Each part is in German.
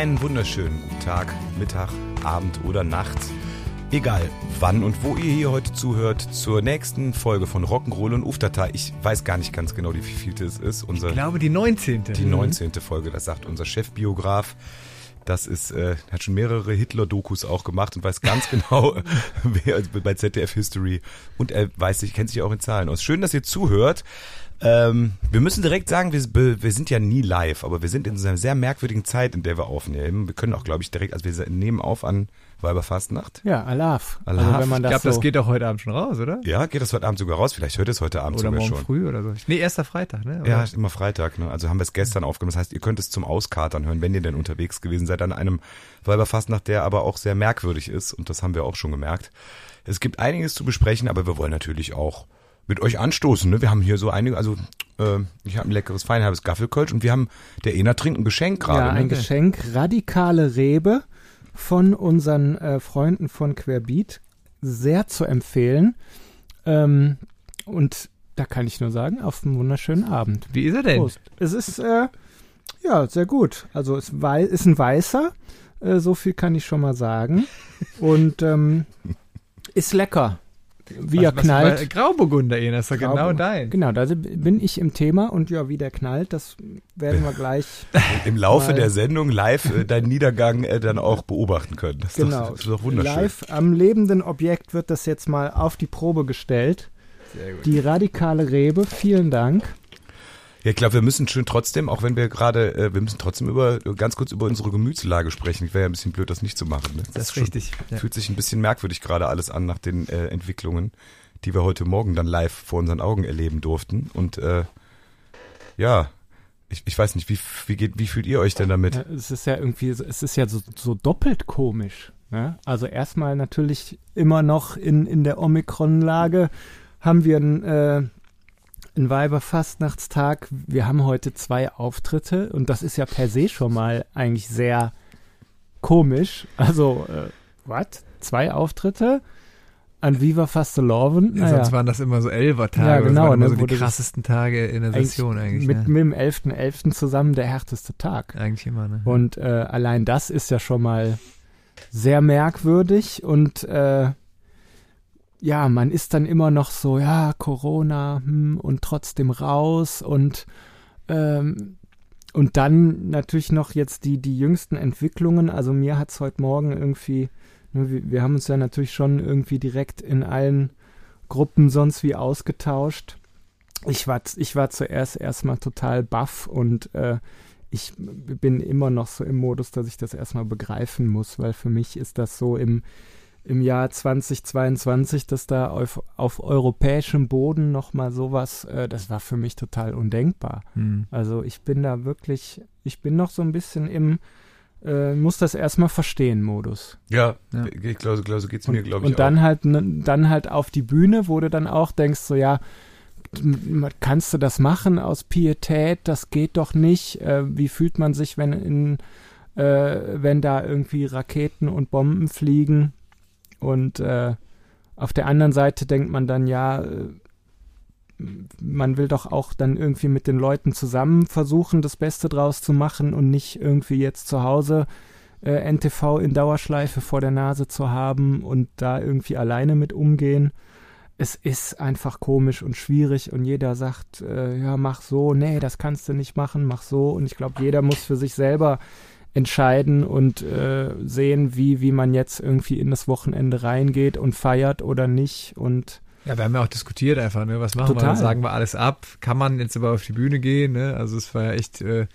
Einen wunderschönen guten Tag, Mittag, Abend oder Nacht. Egal wann und wo ihr hier heute zuhört, zur nächsten Folge von Rock'n'Roll und Ufdatei. Ich weiß gar nicht ganz genau, wie viel es ist. Unser, ich glaube, die 19. Die 19. Folge, das sagt unser Chefbiograf. Das ist, äh, hat schon mehrere Hitler-Dokus auch gemacht und weiß ganz genau, wer bei ZDF History und er weiß sich, kennt sich auch in Zahlen aus. Schön, dass ihr zuhört. Ähm, wir müssen direkt sagen, wir, wir sind ja nie live, aber wir sind in einer sehr merkwürdigen Zeit, in der wir aufnehmen. Wir können auch, glaube ich, direkt, also wir nehmen auf an Weiberfastnacht. Ja, Alaf. Alaf. Also wenn man das ich glaube, so das geht doch heute Abend schon raus, oder? Ja, geht das heute Abend sogar raus. Vielleicht hört es heute Abend oder sogar morgen schon. früh oder so. Nee, erster Freitag, ne? Oder? Ja, immer Freitag. Ne? Also haben wir es gestern aufgenommen. Das heißt, ihr könnt es zum Auskatern hören, wenn ihr denn unterwegs gewesen seid an einem Weiberfastnacht, der aber auch sehr merkwürdig ist. Und das haben wir auch schon gemerkt. Es gibt einiges zu besprechen, aber wir wollen natürlich auch mit euch anstoßen. Ne? Wir haben hier so einige, also äh, ich habe ein leckeres, feinhalbes Gaffelkölsch und wir haben, der Ena trinkt ein Geschenk gerade. Ja, ein ne? Geschenk, radikale Rebe von unseren äh, Freunden von Querbeat. Sehr zu empfehlen. Ähm, und da kann ich nur sagen, auf einen wunderschönen Abend. Wie ist er denn? Prost. Es ist, äh, ja, sehr gut. Also es ist ein weißer, äh, so viel kann ich schon mal sagen. Und ähm, ist lecker wie was, er knallt. Was, Grauburgunder, Ian, das ist doch genau dein. Genau, da bin ich im Thema und ja, wie der knallt, das werden wir gleich. Im Laufe der Sendung live äh, deinen Niedergang äh, dann auch beobachten können. Das ist, genau. doch, das ist doch wunderschön. Live am lebenden Objekt wird das jetzt mal auf die Probe gestellt. Sehr gut. Die radikale Rebe, vielen Dank. Ja, ich glaube, wir müssen schön trotzdem, auch wenn wir gerade, äh, wir müssen trotzdem über ganz kurz über unsere Gemütslage sprechen. Ich wäre ja ein bisschen blöd, das nicht zu machen. Ne? Das, das, ist richtig. ja. Fühlt sich ein bisschen merkwürdig gerade alles an nach den äh, Entwicklungen, die wir heute Morgen dann live vor unseren Augen erleben durften. Und äh, ja, ich, ich weiß nicht, wie, wie, geht, wie fühlt ihr euch denn damit? Ja, es ist ja irgendwie, es ist ja so, so doppelt komisch. Ne? Also erstmal natürlich immer noch in, in der Omikron-Lage haben wir ein äh, ein Weiberfastnachtstag. Wir haben heute zwei Auftritte und das ist ja per se schon mal eigentlich sehr komisch. Also, äh, was? Zwei Auftritte? An Viva Fasteloven. Naja. Sonst waren das immer so Elfer-Tage. Ja, genau. Das waren immer ne, so die krassesten Tage in der Session eigentlich. Mit, ne? mit dem 11.11. .11. zusammen der härteste Tag. Eigentlich immer, ne? Und äh, allein das ist ja schon mal sehr merkwürdig und äh, ja, man ist dann immer noch so, ja, Corona hm, und trotzdem raus und ähm, und dann natürlich noch jetzt die, die jüngsten Entwicklungen. Also mir hat es heute Morgen irgendwie, ne, wir, wir, haben uns ja natürlich schon irgendwie direkt in allen Gruppen sonst wie ausgetauscht. Ich war, ich war zuerst erstmal total baff und äh, ich bin immer noch so im Modus, dass ich das erstmal begreifen muss, weil für mich ist das so im, im Jahr 2022, dass da auf, auf europäischem Boden nochmal sowas, äh, das war für mich total undenkbar. Mhm. Also ich bin da wirklich, ich bin noch so ein bisschen im, äh, muss das erstmal verstehen Modus. Ja, ja. ich glaube, glaub, so geht es mir, glaube ich. Und dann auch. halt, dann halt auf die Bühne, wo du dann auch denkst, so ja, kannst du das machen aus Pietät? Das geht doch nicht. Äh, wie fühlt man sich, wenn in, äh, wenn da irgendwie Raketen und Bomben fliegen? Und äh, auf der anderen Seite denkt man dann, ja, äh, man will doch auch dann irgendwie mit den Leuten zusammen versuchen, das Beste draus zu machen und nicht irgendwie jetzt zu Hause äh, NTV in Dauerschleife vor der Nase zu haben und da irgendwie alleine mit umgehen. Es ist einfach komisch und schwierig und jeder sagt, äh, ja, mach so, nee, das kannst du nicht machen, mach so. Und ich glaube, jeder muss für sich selber entscheiden und äh, sehen, wie, wie man jetzt irgendwie in das Wochenende reingeht und feiert oder nicht. Und ja, wir haben ja auch diskutiert einfach, ne? Was machen total. wir? Sagen wir alles ab? Kann man jetzt aber auf die Bühne gehen? Ne? Also es war ja echt. Äh,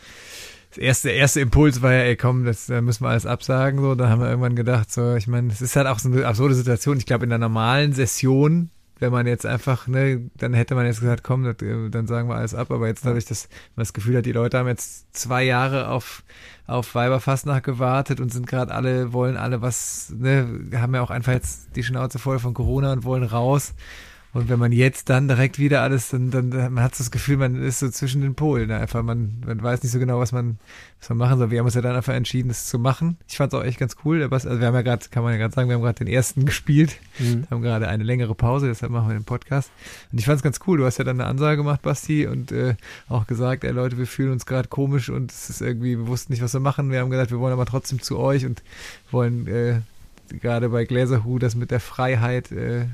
das erste, der erste Impuls war ja, ey, komm, das da müssen wir alles absagen. So, da haben wir irgendwann gedacht, so, ich meine, es ist halt auch so eine absurde Situation. Ich glaube, in der normalen Session wenn man jetzt einfach, ne, dann hätte man jetzt gesagt, komm, das, dann sagen wir alles ab, aber jetzt dadurch, dass man das Gefühl hat, die Leute haben jetzt zwei Jahre auf, auf Weiberfastnacht gewartet und sind gerade alle, wollen alle was, ne, haben ja auch einfach jetzt die Schnauze voll von Corona und wollen raus. Und wenn man jetzt dann direkt wieder alles, dann, dann man hat das Gefühl, man ist so zwischen den Polen. Einfach, man, man weiß nicht so genau, was man, was man machen soll. Wir haben uns ja dann einfach entschieden, das zu machen. Ich fand es auch echt ganz cool. Also wir haben ja gerade, kann man ja gerade sagen, wir haben gerade den ersten gespielt, mhm. haben gerade eine längere Pause, deshalb machen wir den Podcast. Und ich fand es ganz cool. Du hast ja dann eine Ansage gemacht, Basti, und äh, auch gesagt, ey Leute, wir fühlen uns gerade komisch und es ist irgendwie, wir wussten nicht, was wir machen. Wir haben gesagt, wir wollen aber trotzdem zu euch und wollen äh, gerade bei Gläserhu das mit der Freiheit äh,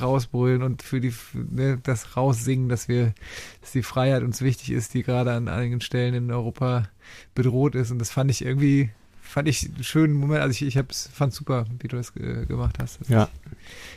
rausbrüllen und für die ne, das raussingen, dass wir, dass die Freiheit uns wichtig ist, die gerade an einigen Stellen in Europa bedroht ist. Und das fand ich irgendwie, fand ich einen schönen Moment. Also ich, ich hab's, fand super, wie du das äh, gemacht hast. Das ja.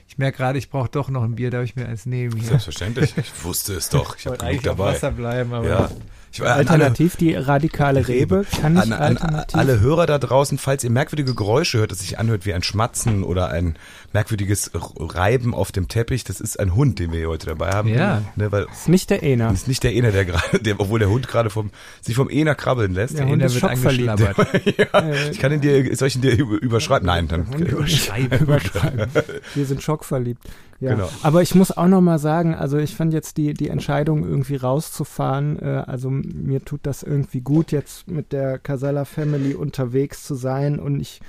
Ich merke gerade, ich brauche doch noch ein Bier, darf ich mir eins nehmen hier. Selbstverständlich. Ich wusste es doch. Ich habe genug dabei. Wasser bleiben, aber ja. Ich, alternativ alle, die radikale Rebe kann ich an, an, alternativ. Alle Hörer da draußen, falls ihr merkwürdige Geräusche hört, das sich anhört wie ein Schmatzen oder ein merkwürdiges Reiben auf dem Teppich, das ist ein Hund, den wir hier heute dabei haben. Ja. Ne, weil, ist nicht der Ener. Ist nicht der Ener, der gerade, der, obwohl der Hund gerade vom, sich vom Ener krabbeln lässt. Der, der Hund ist schockverliebt. ja, ich kann ihn dir, soll ich ihn dir überschreiben? Nein, dann. Überschreiben. überschreiben. Wir sind schockverliebt. Ja. Genau. Aber ich muss auch noch mal sagen, also ich fand jetzt die, die Entscheidung irgendwie rauszufahren, äh, also mir tut das irgendwie gut, jetzt mit der Casella Family unterwegs zu sein und ich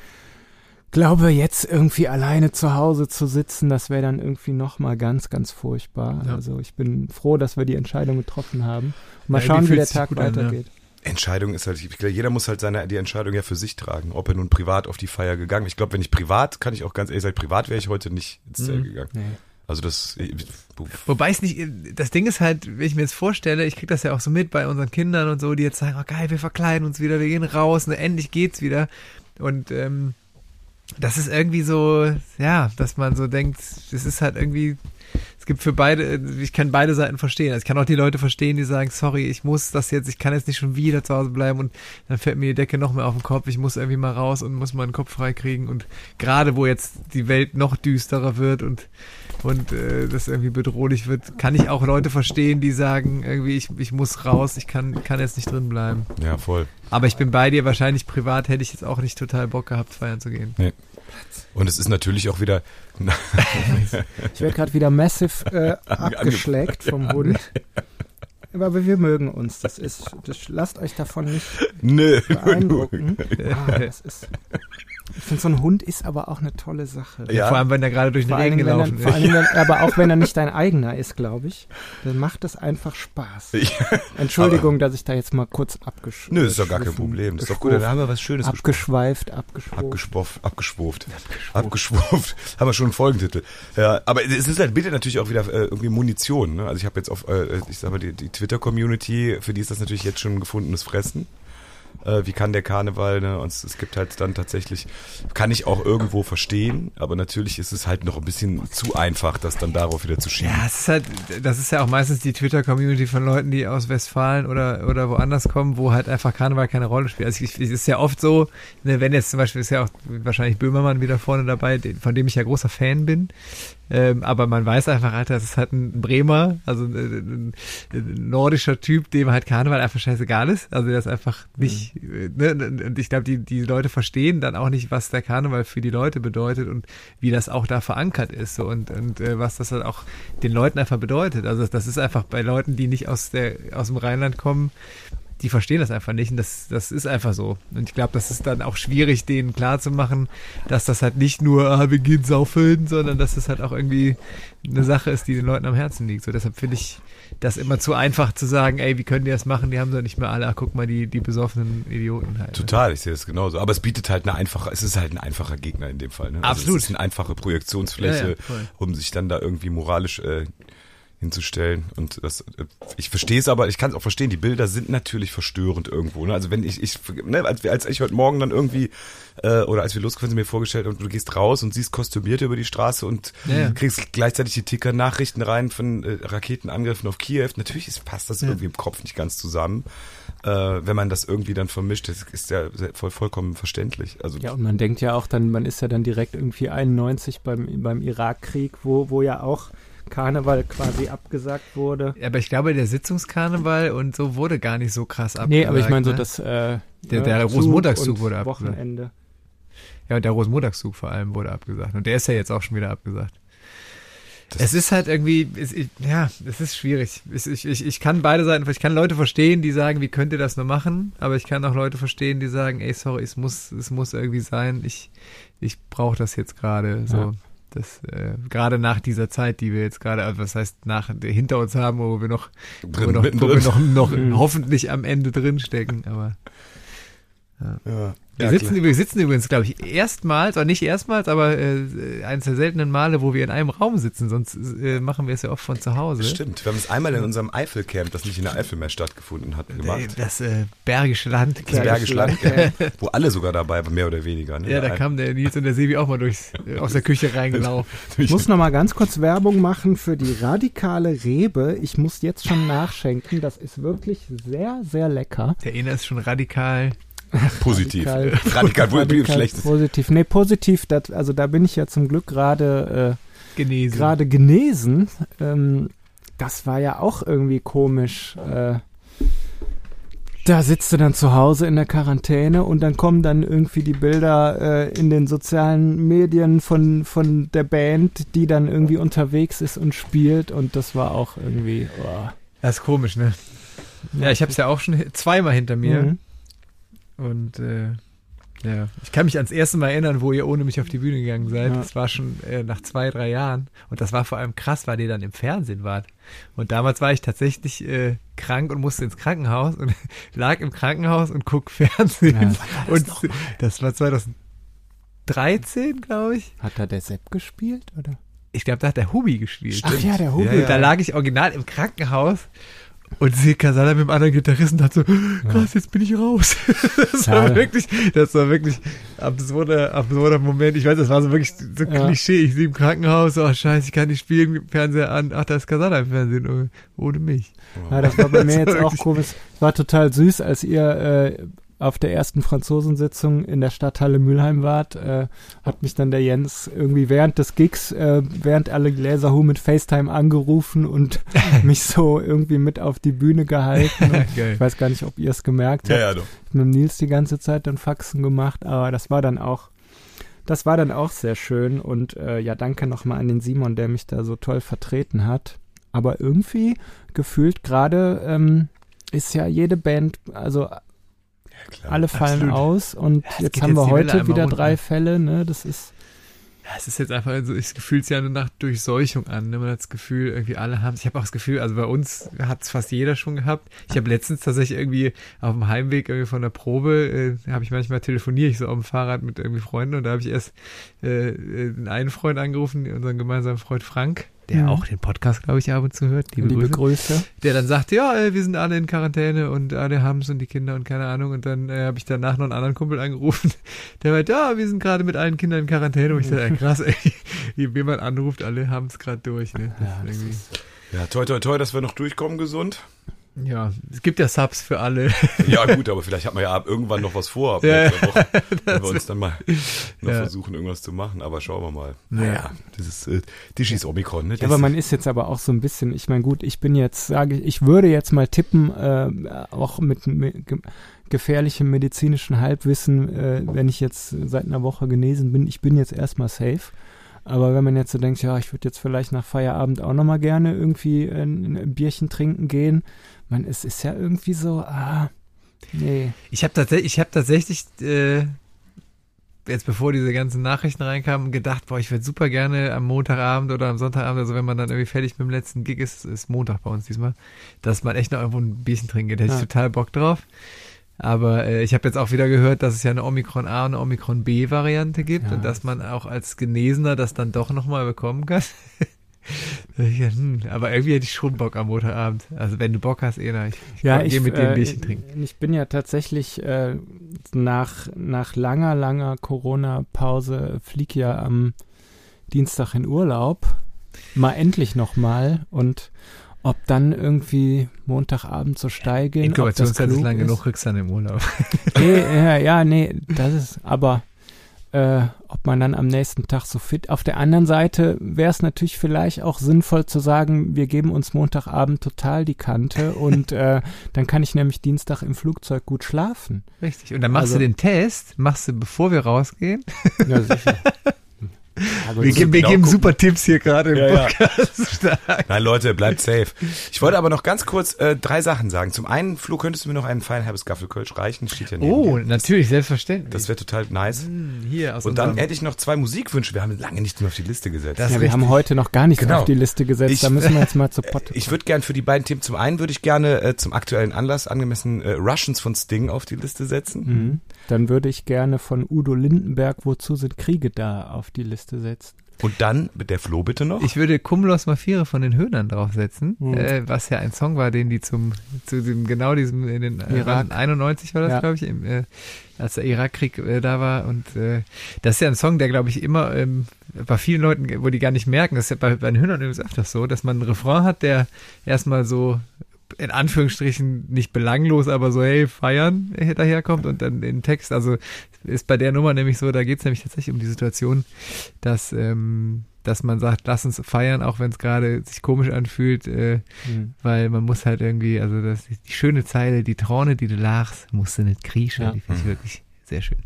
glaube, jetzt irgendwie alleine zu Hause zu sitzen, das wäre dann irgendwie noch mal ganz, ganz furchtbar. Ja. Also ich bin froh, dass wir die Entscheidung getroffen haben. Mal ja, schauen, wie der Tag weitergeht. An, ja. Entscheidung ist halt, ich glaube, jeder muss halt seine, die Entscheidung ja für sich tragen, ob er nun privat auf die Feier gegangen ist. Ich glaube, wenn ich privat, kann ich auch ganz ehrlich sagen, privat wäre ich heute nicht ins Zelt mhm. gegangen. Nee. Also das. Wobei es nicht, das Ding ist halt, wenn ich mir jetzt vorstelle, ich kriege das ja auch so mit bei unseren Kindern und so, die jetzt sagen, oh geil, wir verkleiden uns wieder, wir gehen raus, ne, endlich geht's wieder. Und ähm, das ist irgendwie so, ja, dass man so denkt, es ist halt irgendwie, es gibt für beide, ich kann beide Seiten verstehen. Also ich kann auch die Leute verstehen, die sagen, sorry, ich muss das jetzt, ich kann jetzt nicht schon wieder zu Hause bleiben und dann fällt mir die Decke noch mehr auf den Kopf, ich muss irgendwie mal raus und muss meinen Kopf freikriegen und gerade wo jetzt die Welt noch düsterer wird und und äh, das irgendwie bedrohlich wird, kann ich auch Leute verstehen, die sagen, irgendwie, ich, ich muss raus, ich kann, kann jetzt nicht drin bleiben. Ja, voll. Aber ich bin bei dir, wahrscheinlich privat hätte ich jetzt auch nicht total Bock gehabt, feiern zu gehen. Nee. Und es ist natürlich auch wieder. ich werde gerade wieder massive äh, abgeschlägt vom Hund. Aber wir mögen uns. Das ist. Das, lasst euch davon nicht Nö. beeindrucken. Ah, das ist. Ich finde, so ein Hund ist aber auch eine tolle Sache. Ja. Vor allem, wenn er gerade durch den Regen gelaufen ist. Vor allem, aber auch wenn er nicht dein eigener ist, glaube ich, dann macht es einfach Spaß. Ja. Entschuldigung, aber, dass ich da jetzt mal kurz abgeschwuft Nö, ist doch gar kein Problem. Das ist doch gut, dann haben wir was Schönes Abgeschweift, abgeschwuft. Abgeschwuft, abgeschwuft. Abgeschwuft. haben wir schon einen Folgentitel. Ja, aber es ist halt bitte natürlich auch wieder äh, irgendwie Munition. Ne? Also ich habe jetzt auf, äh, ich sag mal, die, die Twitter-Community, für die ist das natürlich jetzt schon gefundenes Fressen äh, wie kann der Karneval, ne? Und es, es gibt halt dann tatsächlich, kann ich auch irgendwo verstehen, aber natürlich ist es halt noch ein bisschen zu einfach, das dann darauf wieder zu schieben. Ja, es ist halt, das ist ja auch meistens die Twitter-Community von Leuten, die aus Westfalen oder, oder woanders kommen, wo halt einfach Karneval keine Rolle spielt. Also es ist ja oft so, ne, wenn jetzt zum Beispiel ist ja auch wahrscheinlich Böhmermann wieder vorne dabei, von dem ich ja großer Fan bin, ähm, aber man weiß einfach, Alter, das ist halt ein Bremer, also ein, ein, nordischer Typ, dem halt Karneval einfach scheißegal ist. Also der ist einfach nicht, mhm. ne, und ich glaube, die, die Leute verstehen dann auch nicht, was der Karneval für die Leute bedeutet und wie das auch da verankert ist so, und, und äh, was das halt auch den Leuten einfach bedeutet. Also das ist einfach bei Leuten, die nicht aus der, aus dem Rheinland kommen, die verstehen das einfach nicht und das, das ist einfach so. Und ich glaube, das ist dann auch schwierig, denen klarzumachen, dass das halt nicht nur, ah, wir gehen saufen, sondern dass das halt auch irgendwie eine Sache ist, die den Leuten am Herzen liegt. So, deshalb finde ich das immer zu einfach zu sagen, ey, wie können die das machen? Die haben doch nicht mehr alle, ach, guck mal, die, die besoffenen Idioten halt. Total, ich sehe das genauso. Aber es bietet halt eine einfache, es ist halt ein einfacher Gegner in dem Fall. Ne? Also Absolut. Es ist eine einfache Projektionsfläche, ja, ja, um sich dann da irgendwie moralisch äh, hinzustellen. Und das, ich verstehe es aber, ich kann es auch verstehen, die Bilder sind natürlich verstörend irgendwo. Ne? Also wenn ich, ich ne, als, als ich heute Morgen dann irgendwie, äh, oder als wir losgefahren sind, mir vorgestellt und du gehst raus und siehst Kostümierte über die Straße und ja. kriegst gleichzeitig die Ticker-Nachrichten rein von äh, Raketenangriffen auf Kiew. Natürlich ist, passt das ja. irgendwie im Kopf nicht ganz zusammen. Äh, wenn man das irgendwie dann vermischt, das ist ja voll, vollkommen verständlich. Also ja, und man denkt ja auch dann, man ist ja dann direkt irgendwie 91 beim, beim Irakkrieg, wo, wo ja auch Karneval quasi abgesagt wurde. Ja, aber ich glaube, der Sitzungskarneval und so wurde gar nicht so krass abgesagt. Nee, aber ich meine so ne? das äh, der, der Rosenmontagszug wurde abgesagt. Wochenende. Ja, und der Rosenmontagszug vor allem wurde abgesagt. Und der ist ja jetzt auch schon wieder abgesagt. es ist halt irgendwie, es, ich, ja, es ist schwierig. Ich, ich, ich kann beide Seiten, ich kann Leute verstehen, die sagen, wie könnt ihr das nur machen, aber ich kann auch Leute verstehen, die sagen, ey, sorry, es muss, es muss irgendwie sein, ich, ich brauche das jetzt gerade, so. Ja. Das, äh, gerade nach dieser Zeit, die wir jetzt gerade, also was heißt nach hinter uns haben, wo wir noch, drin, wo wir noch, wo wir noch, noch mhm. hoffentlich am Ende drin stecken, aber ja. ja. Wir, ja, sitzen, wir sitzen übrigens, glaube ich, erstmals, oder nicht erstmals, aber äh, eines der seltenen Male, wo wir in einem Raum sitzen, sonst äh, machen wir es ja oft von zu Hause. Stimmt, wir haben es einmal in unserem Eifelcamp, das nicht in der Eifel mehr stattgefunden hat, gemacht. Das äh, Bergische Land. Das Bergische Land, wo alle sogar dabei waren, mehr oder weniger. Ne? Ja, da kam der Nils und der Sebi auch mal durchs, äh, aus der Küche reingelaufen. ich muss noch mal ganz kurz Werbung machen für die radikale Rebe. Ich muss jetzt schon nachschenken, das ist wirklich sehr, sehr lecker. Der Ina ist schon radikal Positiv. Radikal, radikal, radikal schlechtes. Positiv. Nee, positiv, dat, also da bin ich ja zum Glück gerade äh, genesen. Gerade genesen. Ähm, das war ja auch irgendwie komisch. Äh, da sitzt du dann zu Hause in der Quarantäne und dann kommen dann irgendwie die Bilder äh, in den sozialen Medien von, von der Band, die dann irgendwie unterwegs ist und spielt und das war auch irgendwie. Oh. Das ist komisch, ne? Ja, ich habe es ja auch schon zweimal hinter mir. Mhm. Und äh, ja, ich kann mich ans erste Mal erinnern, wo ihr ohne mich auf die Bühne gegangen seid. Ja. Das war schon äh, nach zwei, drei Jahren. Und das war vor allem krass, weil ihr dann im Fernsehen wart. Und damals war ich tatsächlich äh, krank und musste ins Krankenhaus und lag im Krankenhaus und guck Fernsehen. Ja, das und das war 2013, glaube ich. Hat da der Sepp gespielt, oder? Ich glaube, da hat der Hubi gespielt. Ach ja, der Hubi. Ja, ja. Da lag ich original im Krankenhaus und sehe Casala mit dem anderen Gitarristen hat so, krass, jetzt bin ich raus. das war ja. wirklich, das war wirklich absurder, absurder Moment. Ich weiß, das war so wirklich so ja. Klischee. Ich sehe im Krankenhaus, oh scheiße, ich kann nicht spielen, Fernseher an. Ach, da ist Casala im Fernsehen, oh, ohne mich. Ja, das war bei mir jetzt auch komisch. War total süß, als ihr äh, auf der ersten Franzosensitzung in der Stadthalle Mülheim wart, äh, hat mich dann der Jens irgendwie während des Gigs, äh, während alle Gläser Hu mit FaceTime angerufen und mich so irgendwie mit auf die Bühne gehalten. ich weiß gar nicht, ob ihr es gemerkt habt. Ja, ja, doch. Mit Nils die ganze Zeit dann Faxen gemacht, aber das war dann auch das war dann auch sehr schön und äh, ja, danke nochmal an den Simon, der mich da so toll vertreten hat. Aber irgendwie gefühlt gerade ähm, ist ja jede Band, also klar. Alle fallen Absolut. aus und ja, jetzt haben wir heute wieder drei runter. Fälle, ne? Das ist. Ja, es ist jetzt einfach so, ich fühle es ja nur nach Durchseuchung an. Ne? Man hat das Gefühl, irgendwie alle haben Ich habe auch das Gefühl, also bei uns hat es fast jeder schon gehabt. Ich habe letztens tatsächlich irgendwie auf dem Heimweg irgendwie von der Probe, äh, habe ich manchmal telefoniere ich so auf dem Fahrrad mit irgendwie Freunden und da habe ich erst äh, äh einen Freund angerufen, unseren gemeinsamen Freund Frank, der mhm. auch den Podcast, glaube ich, ab und zu hört. Liebe, Liebe Grüße. Grüße. Der dann sagt, ja, äh, wir sind alle in Quarantäne und alle haben es und die Kinder und keine Ahnung. Und dann äh, habe ich danach noch einen anderen Kumpel angerufen, der meint, ja, wir sind gerade mit allen Kindern in Quarantäne. Und ich dachte, krass, ey, wie man anruft, alle haben es gerade durch. Ne? Ja, ja, toi, toi, toi, dass wir noch durchkommen gesund. Ja, es gibt ja Subs für alle. Ja, gut, aber vielleicht hat man ja irgendwann noch was vor. Ja, Woche, wenn wir uns dann mal noch ja. versuchen, irgendwas zu machen. Aber schauen wir mal. Naja, das ist äh, Dischis Omikron. Ne? Ja, aber man ist jetzt aber auch so ein bisschen, ich meine, gut, ich bin jetzt, sage ich, ich würde jetzt mal tippen, äh, auch mit, mit gefährlichem medizinischen Halbwissen, äh, wenn ich jetzt seit einer Woche genesen bin, ich bin jetzt erstmal safe. Aber wenn man jetzt so denkt, ja, ich würde jetzt vielleicht nach Feierabend auch nochmal gerne irgendwie ein, ein Bierchen trinken gehen, man, es ist ja irgendwie so, ah, nee. Ich habe tatsächlich, ich habe tatsächlich, äh, jetzt bevor diese ganzen Nachrichten reinkamen, gedacht, boah, ich würde super gerne am Montagabend oder am Sonntagabend, also wenn man dann irgendwie fertig mit dem letzten Gig ist, ist Montag bei uns diesmal, dass man echt noch irgendwo ein Bierchen trinken geht. Da hätte ja. ich total Bock drauf. Aber äh, ich habe jetzt auch wieder gehört, dass es ja eine Omikron A und eine Omikron B Variante gibt ja. und dass man auch als Genesener das dann doch nochmal bekommen kann. hm, aber irgendwie hätte ich schon Bock am Montagabend. Also wenn du Bock hast, Ena, ich, ich ja, ich, mit dir ein Bierchen äh, trinken. Ich bin ja tatsächlich äh, nach, nach langer, langer Corona-Pause flieg ja am Dienstag in Urlaub. Mal endlich nochmal und ob dann irgendwie Montagabend so steigen. Inkubationszeit ist lang genug, kriegst dann im Urlaub. nee, ja, ja, nee, das ist, aber äh, ob man dann am nächsten Tag so fit. Auf der anderen Seite wäre es natürlich vielleicht auch sinnvoll zu sagen, wir geben uns Montagabend total die Kante und äh, dann kann ich nämlich Dienstag im Flugzeug gut schlafen. Richtig. Und dann machst also, du den Test, machst du, bevor wir rausgehen. Ja, sicher. wir, wir genau geben super Tipps hier gerade im ja, Podcast. Ja. Nein, Leute, bleibt safe. Ich wollte aber noch ganz kurz äh, drei Sachen sagen. Zum einen, Flo, könntest du mir noch einen feinen Herbes Gaffelkölsch reichen? Steht ja neben Oh, dir. natürlich, selbstverständlich. Das wäre total nice. Hm, hier aus Und dann hätte ich noch zwei Musikwünsche. Wir haben lange nichts mehr auf die Liste gesetzt. Das ja, wir haben heute noch gar nichts genau. auf die Liste gesetzt. Ich, da müssen wir jetzt mal zu Pott. Ich würde gern für die beiden Themen, zum einen würde ich gerne äh, zum aktuellen Anlass angemessen äh, Russians von Sting auf die Liste setzen. Mhm. Dann würde ich gerne von Udo Lindenberg, wozu sind Kriege da, auf die Liste setzen. Und dann der Flo bitte noch. Ich würde Cumulus Mafire von den Höhnern draufsetzen, mhm. äh, was ja ein Song war, den die zum zu dem genau diesem in den äh, Irak. 91 war das, ja. glaube ich, im, äh, als der Irakkrieg äh, da war und äh, das ist ja ein Song, der glaube ich immer ähm, bei vielen Leuten, wo die gar nicht merken, das ist ja bei, bei den Höhnern übrigens öfters so, dass man einen Refrain hat, der erstmal so in Anführungsstrichen nicht belanglos, aber so, hey, feiern daherkommt und dann den Text, also ist bei der Nummer nämlich so, da geht es nämlich tatsächlich um die Situation, dass, ähm, dass man sagt, lass uns feiern, auch wenn es gerade sich komisch anfühlt, äh, mhm. weil man muss halt irgendwie, also das die schöne Zeile, die Trone, die du lachst, musst du nicht kriechen, ja. die finde ich mhm. wirklich sehr schön.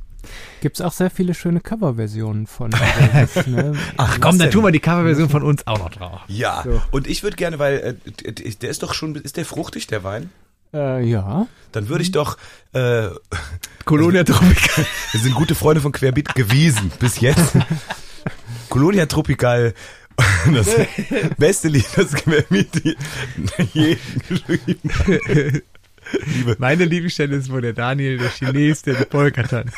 Gibt es auch sehr viele schöne Coverversionen von. Elvis, ne? Ach komm, dann tun wir die Coverversion von uns auch noch drauf. Ja, so. und ich würde gerne, weil äh, der ist doch schon, ist der fruchtig, der Wein? Äh, ja. Dann würde ich doch äh, Colonia Tropical. Wir sind gute Freunde von Querbeat gewesen bis jetzt. Colonia Tropical das beste Lied, das Querbeat je geschrieben Liebe. Meine Lieblingsstelle ist, wo der Daniel, der Chines, der die Polka tanzt.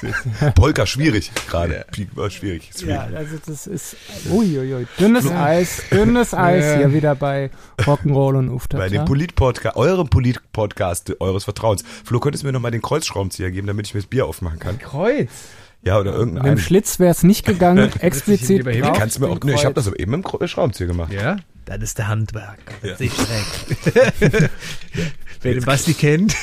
Polka, schwierig gerade. Ja. schwierig. Ja, also das ist, uiuiui, dünnes Eis, dünnes Eis ja. hier wieder bei Rock'n'Roll und Uftata. Bei dem Polit-Podcast, eurem Polit-Podcast eures Vertrauens. Flo, könntest du mir nochmal den Kreuzschraubenzieher geben, damit ich mir das Bier aufmachen kann? Kreuz? Ja, oder irgendein. Mit dem Schlitz wäre es nicht gegangen, explizit. Kannst du mir auch, ne, ich habe das eben im Schraubenzieher gemacht. Ja? Das ist der Handwerk. Ja. Sich schräg. Wer den Basti kennt.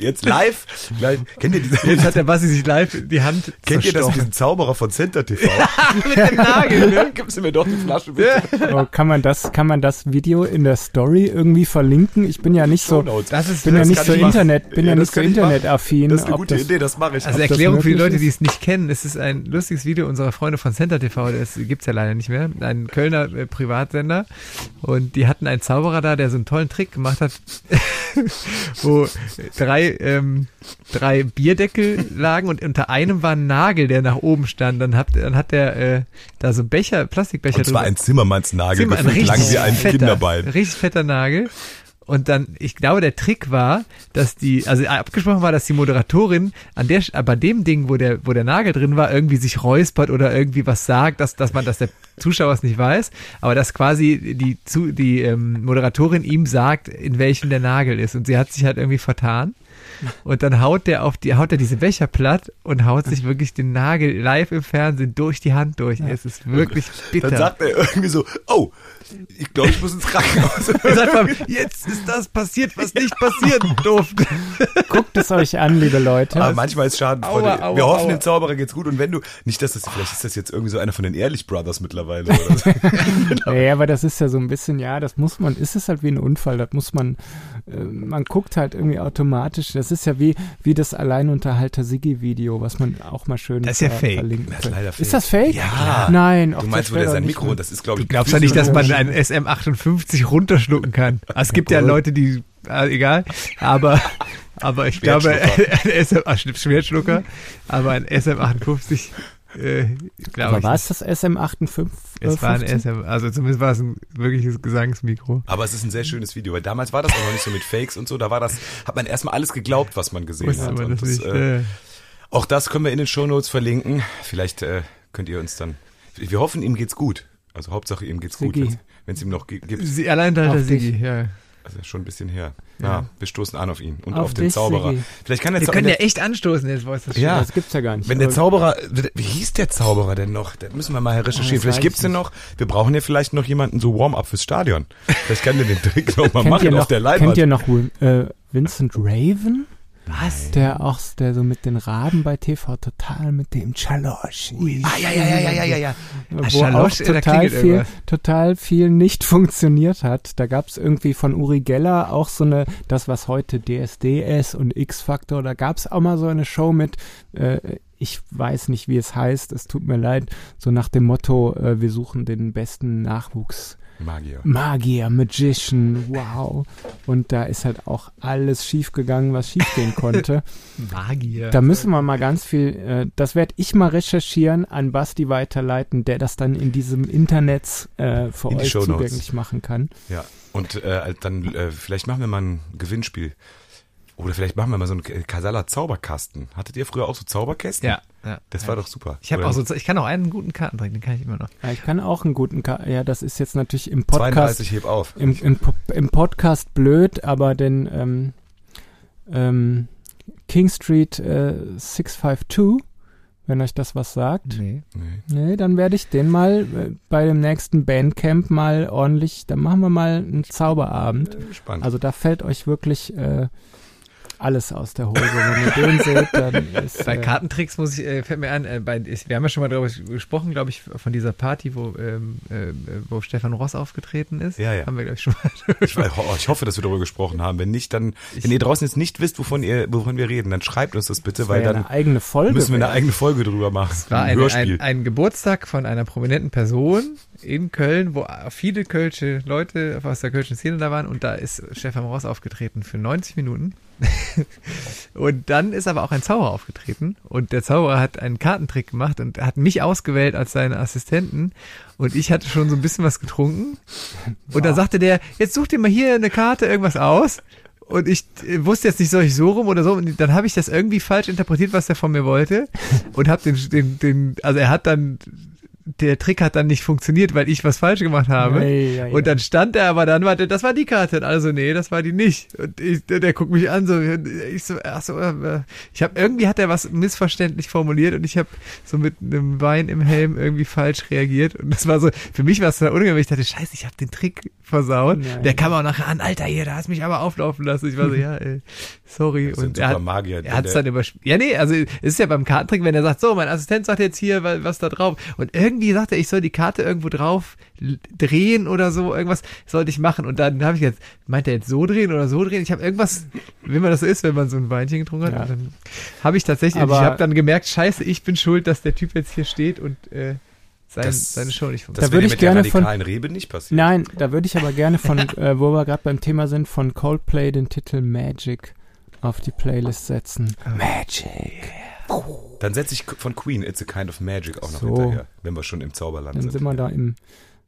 Jetzt live, live. Kennt ihr diese? Jetzt hat der Basti sich live die Hand Kennt ihr das, diesen Zauberer von Center TV? Mit dem Nagel, ne? Gibst du mir doch die Flasche bitte. Oh, kann man das, kann man das Video in der Story irgendwie verlinken? Ich bin ja nicht so, das ist, bin das ja nicht so Internet, bin ja, ja nicht so Internetaffin. Das ist eine gute das, Idee, das mache ich. Also Erklärung für die Leute, die es nicht kennen. Es ist ein lustiges Video unserer Freunde von Center TV. Das gibt's ja leider nicht mehr. Ein Kölner äh, Privatsender. Und die hatten einen Zauberer da, der so einen tollen Trick gemacht hat, wo drei, ähm, drei Bierdeckel lagen und unter einem war ein Nagel, der nach oben stand. Dann hat, dann hat der äh, da so Becher, Plastikbecher Und drüber. ein Zimmermannsnagel, Zimmer, ein richtig lang wie ein fetter, Kinderbein. Richtig fetter Nagel. Und dann, ich glaube, der Trick war, dass die, also abgesprochen war, dass die Moderatorin an der, bei dem Ding, wo der, wo der Nagel drin war, irgendwie sich räuspert oder irgendwie was sagt, dass, dass man, dass der Zuschauer es nicht weiß, aber dass quasi die, zu, die ähm, Moderatorin ihm sagt, in welchem der Nagel ist. Und sie hat sich halt irgendwie vertan. Und dann haut der auf die, haut er diese Becher platt und haut sich wirklich den Nagel live im Fernsehen durch die Hand durch. Es ist wirklich bitter. Dann sagt er irgendwie so, oh, ich glaube, ich muss ins Krankenhaus. jetzt ist das passiert, was nicht passieren durfte. Guckt es euch an, liebe Leute. Aber manchmal ist Schadenfreude. Aua, aua, Wir hoffen, aua. dem Zauberer geht's gut. Und wenn du, nicht, dass das, vielleicht ist das jetzt irgendwie so einer von den Ehrlich Brothers mittlerweile oder so. ja, aber das ist ja so ein bisschen, ja, das muss man, ist es halt wie ein Unfall, das muss man, äh, man guckt halt irgendwie automatisch, das ist ja wie, wie das Alleinunterhalter Siggi-Video, was man auch mal schön das ist ja fake. Das ist, leider fake. ist das fake? Ja. Nein. Du meinst, wo der sein Mikro, das ist, glaube ich, Du glaubst ja nicht, dass man ein SM58 runterschlucken kann. Also es gibt ja Leute, die, äh, egal, aber, aber ich glaube, ein SM, ach, Schwertschlucker, aber ein SM58 äh, Aber war es das SM58? Es war ein SM, also zumindest war es ein wirkliches Gesangsmikro. Aber es ist ein sehr schönes Video, weil damals war das noch nicht so mit Fakes und so, da war das, hat man erstmal alles geglaubt, was man gesehen Wusste hat. Man das das, nicht, äh, auch das können wir in den Shownotes verlinken. Vielleicht äh, könnt ihr uns dann, wir hoffen, ihm geht's gut. Also Hauptsache ihm geht's Sigi. gut, wenn es ihm noch gibt. Sie, allein da der Sigi, ja. Also schon ein bisschen her. Ja, ja wir stoßen an auf ihn und auf, auf den Zauberer. Sigi. Vielleicht kann der wir können ja echt anstoßen jetzt, weiß das Ja, das gibt's ja gar nicht. Wenn der Zauberer, wie hieß der Zauberer denn noch? Da müssen wir mal recherchieren. Oh, vielleicht gibt's den noch. Wir brauchen ja vielleicht noch jemanden so Warm-up fürs Stadion. Vielleicht kann der den Trick noch mal machen noch, auf der Leinwand. Kennt ihr noch äh, Vincent Raven? Was? Der auch, der so mit den Raben bei TV total mit dem Chalosh. Ah, ja, ja, ja, ja, ja, ja, ja. Wo Chalosh, auch total viel, irgendwas. total viel nicht funktioniert hat. Da gab's irgendwie von Uri Geller auch so eine, das was heute DSDS und X-Factor, da gab's auch mal so eine Show mit, äh, ich weiß nicht, wie es heißt, es tut mir leid, so nach dem Motto, äh, wir suchen den besten Nachwuchs. Magier. Magier, Magician, wow. Und da ist halt auch alles schiefgegangen, was schiefgehen konnte. Magier. Da müssen wir mal ganz viel, äh, das werde ich mal recherchieren, an Basti weiterleiten, der das dann in diesem Internet äh, für in euch zugänglich machen kann. Ja, und äh, dann äh, vielleicht machen wir mal ein Gewinnspiel. Oder vielleicht machen wir mal so einen Kasala Zauberkasten. Hattet ihr früher auch so Zauberkästen? Ja, ja. Das ja. war doch super. Ich habe auch so, ich kann auch einen guten Kartentrick, den kann ich immer noch. Ja, ich kann auch einen guten Karten. Ja, das ist jetzt natürlich im Podcast. 32 heb auf. Im, im, im Podcast blöd, aber den ähm, ähm, King Street äh, 652, wenn euch das was sagt. Nee. Nee. Nee, dann werde ich den mal äh, bei dem nächsten Bandcamp mal ordentlich, dann machen wir mal einen Zauberabend. Spannend. Also da fällt euch wirklich äh, alles aus der Hose. Wenn ihr den seht, dann ist. Bei äh, Kartentricks muss ich, äh, fällt mir an, äh, bei, ist, wir haben ja schon mal darüber gesprochen, glaube ich, von dieser Party, wo, ähm, äh, wo Stefan Ross aufgetreten ist. Ja, ja. Haben wir, glaube ich, schon mal Ich, ich hoffe, dass wir darüber gesprochen haben. Wenn nicht, dann, wenn ihr draußen jetzt nicht wisst, wovon ihr, wovon wir reden, dann schreibt uns das bitte, das weil ja dann eine eigene Folge. müssen wir eine eigene Folge drüber machen. Es war ein ein, ein Geburtstag von einer prominenten Person in Köln, wo viele kölsche Leute aus der kölschen Szene da waren und da ist Stefan Ross aufgetreten für 90 Minuten. und dann ist aber auch ein Zauberer aufgetreten und der Zauberer hat einen Kartentrick gemacht und hat mich ausgewählt als seinen Assistenten und ich hatte schon so ein bisschen was getrunken und dann sagte der, jetzt such dir mal hier eine Karte, irgendwas aus. Und ich äh, wusste jetzt nicht, soll ich so rum oder so. Und dann habe ich das irgendwie falsch interpretiert, was er von mir wollte. Und habe den, den, den, also er hat dann, der Trick hat dann nicht funktioniert, weil ich was falsch gemacht habe. Ei, ei, ei. Und dann stand er, aber dann war der, das war die Karte. Also nee, das war die nicht. Und ich, der, der guckt mich an so, ich so, ach so, äh, ich habe irgendwie hat er was missverständlich formuliert und ich habe so mit einem Wein im Helm irgendwie falsch reagiert. Und das war so, für mich war es dann unangenehm. Ich dachte, scheiße, ich habe den Trick versaut. Nein. Der kam auch nachher an, Alter, hier, da hast mich aber auflaufen lassen. Ich war so, ja, ey, sorry. Und er super hat, Magier. er hat es der- dann überspielt. Ja, nee, also es ist ja beim Kartentrick, wenn er sagt, so, mein Assistent sagt jetzt hier, wa- was da drauf. Und irgendwie sagt er, ich soll die Karte irgendwo drauf drehen oder so, irgendwas sollte ich machen. Und dann habe ich jetzt, meint er jetzt so drehen oder so drehen? Ich habe irgendwas, wie man das so ist, wenn man so ein Weinchen getrunken hat. Ja. Dann habe ich tatsächlich, Aber- ich habe dann gemerkt, scheiße, ich bin schuld, dass der Typ jetzt hier steht und äh, sein, Das- seine Show nicht Das funktioniert. Da würde ich mit gerne der von- radikalen Rebe nicht passieren. Nein, da würde ich aber gerne von, äh, wo wir gerade beim Thema sind, von Coldplay den Titel Magic auf die Playlist setzen. Magic. Dann setze ich von Queen It's a Kind of Magic auch noch So. hinterher, wenn wir schon im Zauberland Dann sind. sind wir da im.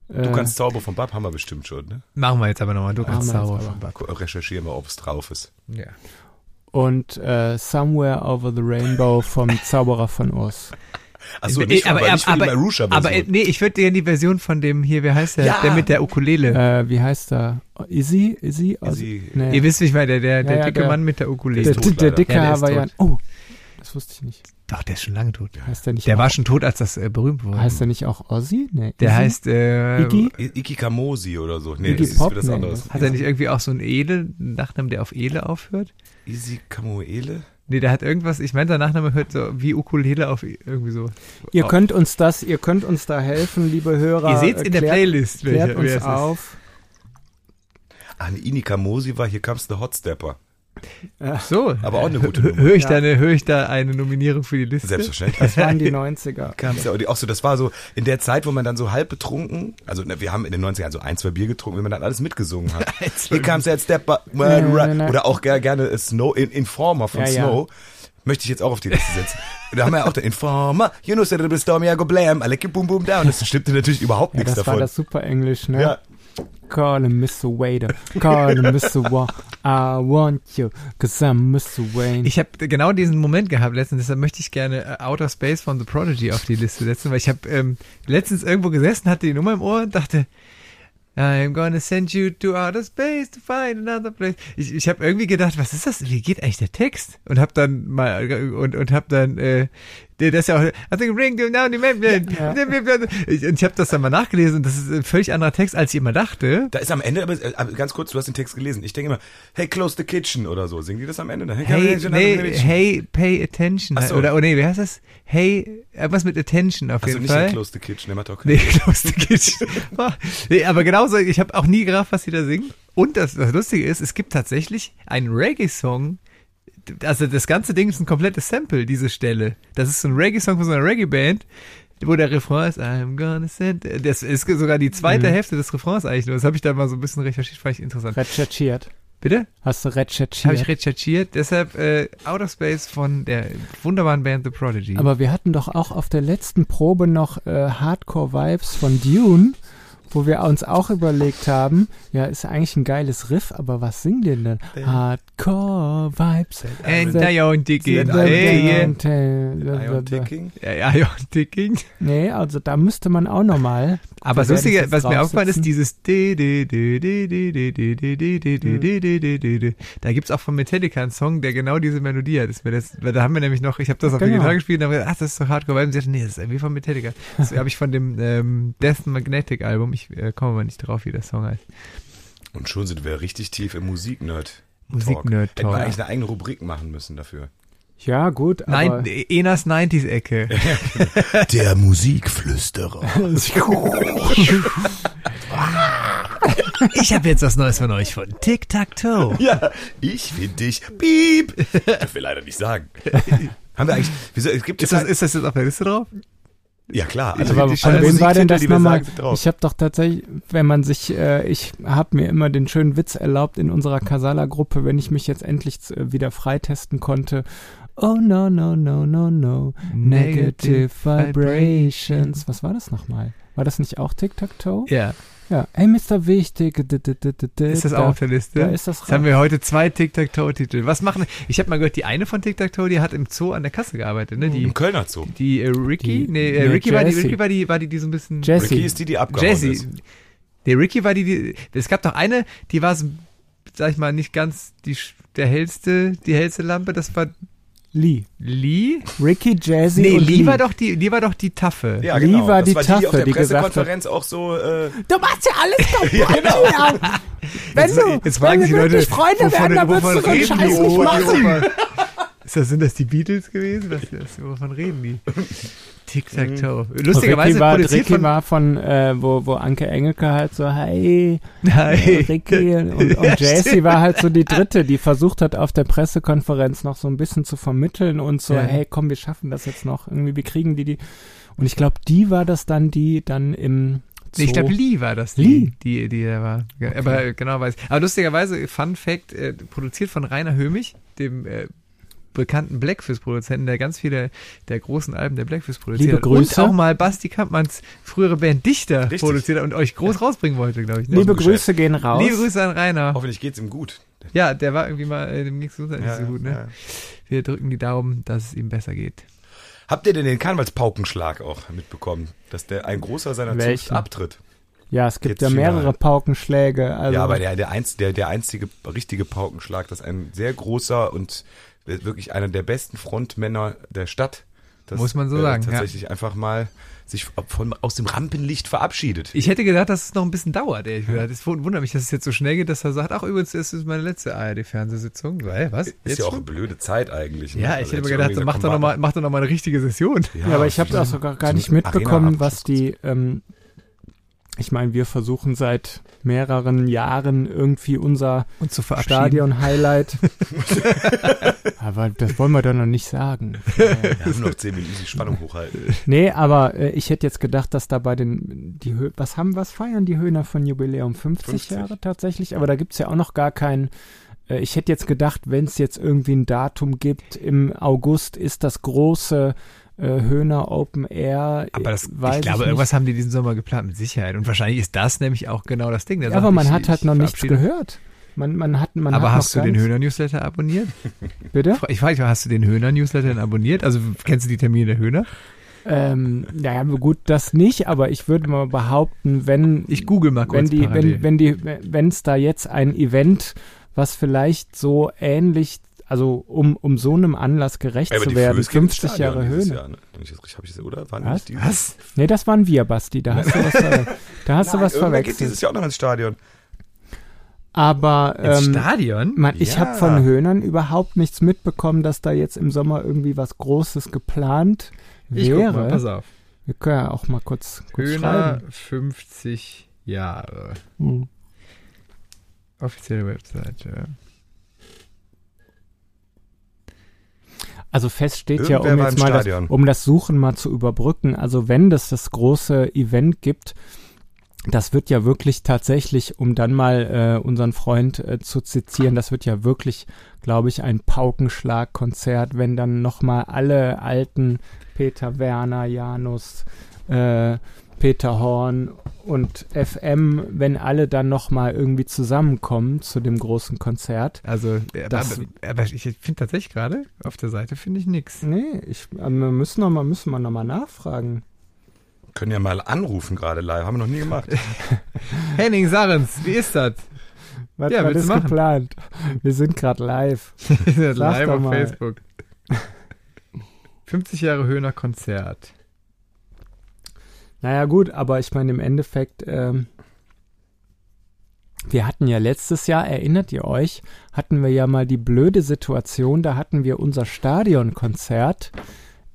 Äh, Du kannst Zauber vom Bab, haben wir bestimmt schon, ne? Machen wir jetzt aber nochmal, du Machen kannst wir jetzt sauber aber. vom Bad. Ko- Recherchieren wir, ob es drauf ist. Ja. und äh, Somewhere Over the Rainbow vom Zauberer von Oz. Achso, nicht, von, aber- aber, nicht für aber- die Marusha Aber äh, nee, ich würde dir die Version von dem hier, wie heißt der, Ja. der mit der Ukulele. Äh, wie heißt er? Izzy? Izzy? Izzy. Nee. Ihr wisst, wie ich meine, der, der, der Ja, ja, dicke der- Mann mit der Ukulele. der, ist der, tot, der dicke Ja, der ist Hawaiian. Oh, das wusste ich nicht. Doch, der ist schon lange tot. Heißt der nicht Der auch, war schon tot, als das äh, berühmt wurde. Heißt der nicht auch Ozzy? Nee. der Izzy? heißt, äh, Iggy? I- Iki Kamosi oder so. Nee, Iggy das ist Pop? für das Nee, andere. das- hat er nicht irgendwie auch so einen Ele, einen Nachnamen, der auf Ele aufhört? Isi Kamoele? Nee, der hat irgendwas, ich meine, sein Nachname hört so wie Ukulele auf irgendwie so. Ihr Oh. könnt uns das, ihr könnt uns da helfen, liebe Hörer. Ihr seht's in der Klärt- Playlist, Klärt welcher, uns wer es ist. auf. Ah, ne, Ini Kamosi war Hier Comes the Hot Stepper. Ach so. Aber auch eine gute Hö- Nummer. Höre ich, Ja. da eine, höre ich da eine Nominierung für die Liste? Selbstverständlich. Das waren die 90er. Kam's ja, auch so, das war so in der Zeit, wo man dann so halb betrunken, also ne, wir haben in den 90ern so ein, zwei Bier getrunken, wenn man dann alles mitgesungen hat. Here comes that step, up, Ja, ja, ja. oder auch ger- gerne Snow, in, Informer von Ja, ja. Snow. Möchte ich jetzt auch auf die Liste setzen. Da haben wir ja auch den Informer, you know, said the storm, yeah, go blam, I like it, boom, boom, down. Das stimmte natürlich überhaupt Ja, nichts das war davon. das super Englisch, ne? Ja, Call him Mr. Waiter. Him Mr. Wa. I want you, cause I'm Mr. Wayne. Ich habe genau diesen Moment gehabt letztens, deshalb möchte ich gerne äh, Outer Space von The Prodigy auf die Liste setzen, weil ich habe ähm, letztens irgendwo gesessen, hatte die Nummer im Ohr und dachte, I'm gonna send you to outer space to find another place. Ich, ich habe irgendwie gedacht, was ist das? Wie geht eigentlich der Text? Und habe dann mal und und habe dann äh, der das ist ja auch I think ring down the map. Ja. Ich, und ich habe das dann mal nachgelesen und das ist ein völlig anderer Text, als ich immer dachte. da ist am Ende, aber äh, aber ganz kurz, du hast den Text gelesen. Ich denke immer, hey, close the kitchen oder so. Singen die das am Ende? Dann, Hey, nee, hey, pay attention. Ach so. Oder, oh nee, wie heißt das? Hey, irgendwas mit attention auf Also jeden nicht Fall. hey, close the kitchen, der macht auch Nee, close the kitchen. nee, aber genauso, ich habe auch nie gerafft, was die da singen. Und das, das Lustige ist, es gibt tatsächlich einen Reggae-Song, also das ganze Ding ist ein komplettes Sample, diese Stelle. Das ist so ein Reggae-Song von so einer Reggae-Band, wo der Refrain ist, I'm gonna send, das ist sogar die zweite mhm. Hälfte des Refrains eigentlich nur. Das habe ich da mal so ein bisschen recherchiert, fand ich interessant. Recherchiert. Bitte? Hast du recherchiert? Habe ich recherchiert. Deshalb äh, Outer Space von der wunderbaren Band The Prodigy. Aber wir hatten doch auch auf der letzten Probe noch äh, Hardcore-Vibes von Dune wo wir uns auch überlegt haben, ja, ist eigentlich ein geiles Riff, aber was singen die denn? Hardcore Vibes. And Ion Ticking. Ion Ticking? Ion Ticking. Nee, also da müsste man auch nochmal. Aber das Lustige, was mir aufgefallen ist, dieses da gibt's auch von Metallica einen Song, der genau diese Melodie hat. da haben wir nämlich noch, ich habe das auf der Gitarre gespielt und haben gesagt, ach, das ist doch Hardcore Vibes. Nee, das ist irgendwie von Metallica. Das habe ich von dem Death Magnetic Album. Ich äh, komme aber nicht drauf, wie der Song heißt. Und schon sind wir richtig tief im Musiknerd. Musiknerd. Hätten wir eigentlich eine eigene Rubrik machen müssen dafür. Ja, gut, aber... Nein, Enas 90s-Ecke. Der Musikflüsterer. ich habe jetzt was Neues von euch von Tic Tac Toe. Ja, ich finde dich. Piep. Dürfen wir leider nicht sagen. Haben wir eigentlich... Wieso, es gibt ist, das, ist das jetzt auf der Liste drauf? Ja klar. Also aber von wem war denn das nochmal? Ich habe doch tatsächlich, wenn man sich, äh, ich habe mir immer den schönen Witz erlaubt in unserer Kasala-Gruppe, wenn ich mich jetzt endlich äh, wieder freitesten konnte. Oh no, no, no, no, no. Negative Vibrations. Was war das nochmal? War das nicht auch Tic-Tac-Toe? Ja. Ja, hey Mr. Wichtig. Ist das auch auf der Liste? Da ist das Jetzt haben wir heute zwei Tic-Tac-Toe-Titel. Was machen, ich habe mal gehört, die eine von Tic-Tac-Toe, die hat im Zoo an der Kasse gearbeitet, ne? Die, Im Kölner Zoo. Die äh, Ricky, die, nee, äh, Ricky, war die, Ricky war die, war die, die so ein bisschen... Jessie. Ricky ist die, die abgehauen Jessie. ist. Nee, Ricky war die, die, es gab doch eine, die war so, sag ich mal, nicht ganz die, der hellste, die hellste Lampe, das war Lee. Lee? Ricky, Jazzy nee, und Lee. Lee war doch die, Lee war doch die Taffe. Ja, genau. Lee war das die war Taffe, die auf der die Pressekonferenz auch so. Äh, du machst ja alles kaputt. ja. Wenn jetzt, du, jetzt wenn wir die Leute, Freunde werden, dann würdest du so einen Scheiß nicht machen. Ist das, sind das die Beatles gewesen? Was, was, wovon reden die? Tic-Tac-Toe. Lustigerweise Ricky war, Ricky von, war von, äh, wo, wo Anke Engelke halt so, hey, hey. Ricky und, und ja, Jessie war halt so die dritte, die versucht hat, auf der Pressekonferenz noch so ein bisschen zu vermitteln und so, ja. hey, komm, wir schaffen das jetzt noch. Irgendwie, wir kriegen die, die. Und ich glaube, die war das dann, die dann im Nee, ich glaube, Lee war das, die, Lee? die, die da war. Okay. Aber genau weiß. Aber lustigerweise, Fun Fact, äh, produziert von Rainer Hömich, dem äh, bekannten Blackfish-Produzenten, der ganz viele der großen Alben der Blackfish produziert Liebe Grüße. Und auch mal Basti Kampmanns frühere Band Dichter Richtig. produziert hat und euch groß rausbringen wollte, glaube ich. Ne? Liebe Grüße gehen raus. Liebe Grüße an Rainer. Hoffentlich geht's ihm gut. Ja, der war irgendwie mal, äh, dem ging's ja, nicht so gut, ne? Ja. Wir drücken die Daumen, dass es ihm besser geht. Habt ihr denn den Karnevalspaukenschlag auch mitbekommen, dass der ein großer seiner Welchen? Zunft abtritt? Ja, es gibt Jetzt ja mehrere Paukenschläge. Also ja, aber der, der, einz, der, der einzige richtige Paukenschlag, das ist ein sehr großer und wirklich einer der besten Frontmänner der Stadt. Das, Muss man so äh, sagen. Tatsächlich ja. einfach mal sich von, aus dem Rampenlicht verabschiedet. Ich hätte gedacht, dass es noch ein bisschen dauert. Ey. Es wundert mich, dass es jetzt so schnell geht, dass er sagt, ach übrigens, das ist meine letzte ARD-Fernsehsitzung. Was? Ist jetzt ja auch schon? eine blöde Zeit eigentlich. Ne? Ja, ich also hätte mir gedacht, mach doch noch mal, mach doch noch mal eine richtige Session. Ja, ja aber ich habe auch sogar gar nicht mitbekommen, was die ähm, ich meine, wir versuchen seit mehreren Jahren irgendwie unser Stadion-Highlight. aber das wollen wir doch noch nicht sagen. Wir haben noch zehn Minuten die Spannung hochhalten. Nee, aber äh, ich hätte jetzt gedacht, dass da bei den, die was haben, was feiern die Höhner von Jubiläum? 50, 50. Jahre tatsächlich? Aber da gibt's ja auch noch gar kein, äh, ich hätte jetzt gedacht, wenn es jetzt irgendwie ein Datum gibt, im August ist das große Höhner Open Air. Aber das, ich glaube, ich irgendwas haben die diesen Sommer geplant, mit Sicherheit. Und wahrscheinlich ist das nämlich auch genau das Ding. Ja, aber man ich, hat halt noch nichts gehört. Man, man hat, man aber hat hast du den Höhner-Newsletter abonniert? Bitte? Ich frage dich, hast du den Höhner-Newsletter abonniert? Also kennst du die Termine der Höhner? Ähm, naja, gut, das nicht, aber ich würde mal behaupten, wenn ich google mal kurz wenn die, wenn, wenn die, wenn es da jetzt ein Event, was vielleicht so ähnlich also um, um so einem Anlass gerecht ja, zu werden, 50 Jahre Höhe. Jahr, ne? Ich das, oder? Waren was? Die was? Nee, das waren wir, Basti. Da hast du was, da hast Nein, du was verwechselt. geht dieses Jahr auch noch ins Stadion. Aber ähm, Stadion? Man, ich ja. habe von Höhnern überhaupt nichts mitbekommen, dass da jetzt im Sommer irgendwie was Großes geplant wäre. Ich guck mal, pass auf. Wir können ja auch mal kurz, kurz Höhner schreiben. 50 Jahre. Hm. Offizielle Webseite. Also fest steht ja, um jetzt mal das, um das Suchen mal zu überbrücken. Also wenn das das große Event gibt, das wird ja wirklich tatsächlich, um dann mal äh, unseren Freund äh, zu zitieren, das wird ja wirklich, glaube ich, ein Paukenschlagkonzert, wenn dann nochmal alle alten Peter Werner, Janus, äh, Peter Horn und FM, wenn alle dann nochmal irgendwie zusammenkommen zu dem großen Konzert. Also, das, aber, aber ich finde tatsächlich gerade, auf der Seite finde ich nichts. Nee, ich, wir müssen, noch mal, müssen wir nochmal nachfragen können ja mal anrufen gerade live. Haben wir noch nie gemacht. Henning Sarens, wie ist das? Was, ja, was ist machen? geplant? Wir sind gerade live. wir sind live auf mal. Facebook. 50 Jahre Höhner Konzert. Naja, gut, aber ich meine, im Endeffekt, ähm, wir hatten ja letztes Jahr, erinnert ihr euch, hatten wir ja mal die blöde Situation, da hatten wir unser Stadionkonzert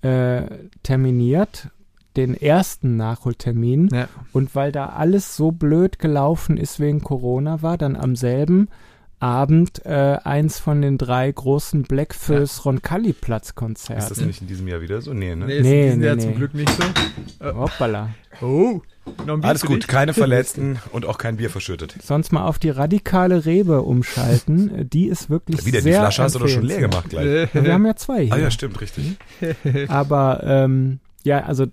äh, terminiert den ersten Nachholtermin. Ja. Und weil da alles so blöd gelaufen ist wegen Corona, war dann am selben Abend äh, eins von den drei großen Blackfills ja. Roncalli Platz Konzerten. Ist das nicht in diesem Jahr wieder so? Nee, ne? Nee, ist nee, in diesem nee, Jahr nee. zum Glück nicht so. Äh, Hoppala. Oh. Alles gut, keine Verletzten und auch kein Bier verschüttet. Sonst mal auf die radikale Rebe umschalten. Die ist wirklich Wieder, sehr die Flasche hast du doch schon leer gemacht gleich. Wir haben ja zwei hier. Ah ja, stimmt, richtig. Aber ähm, ja, also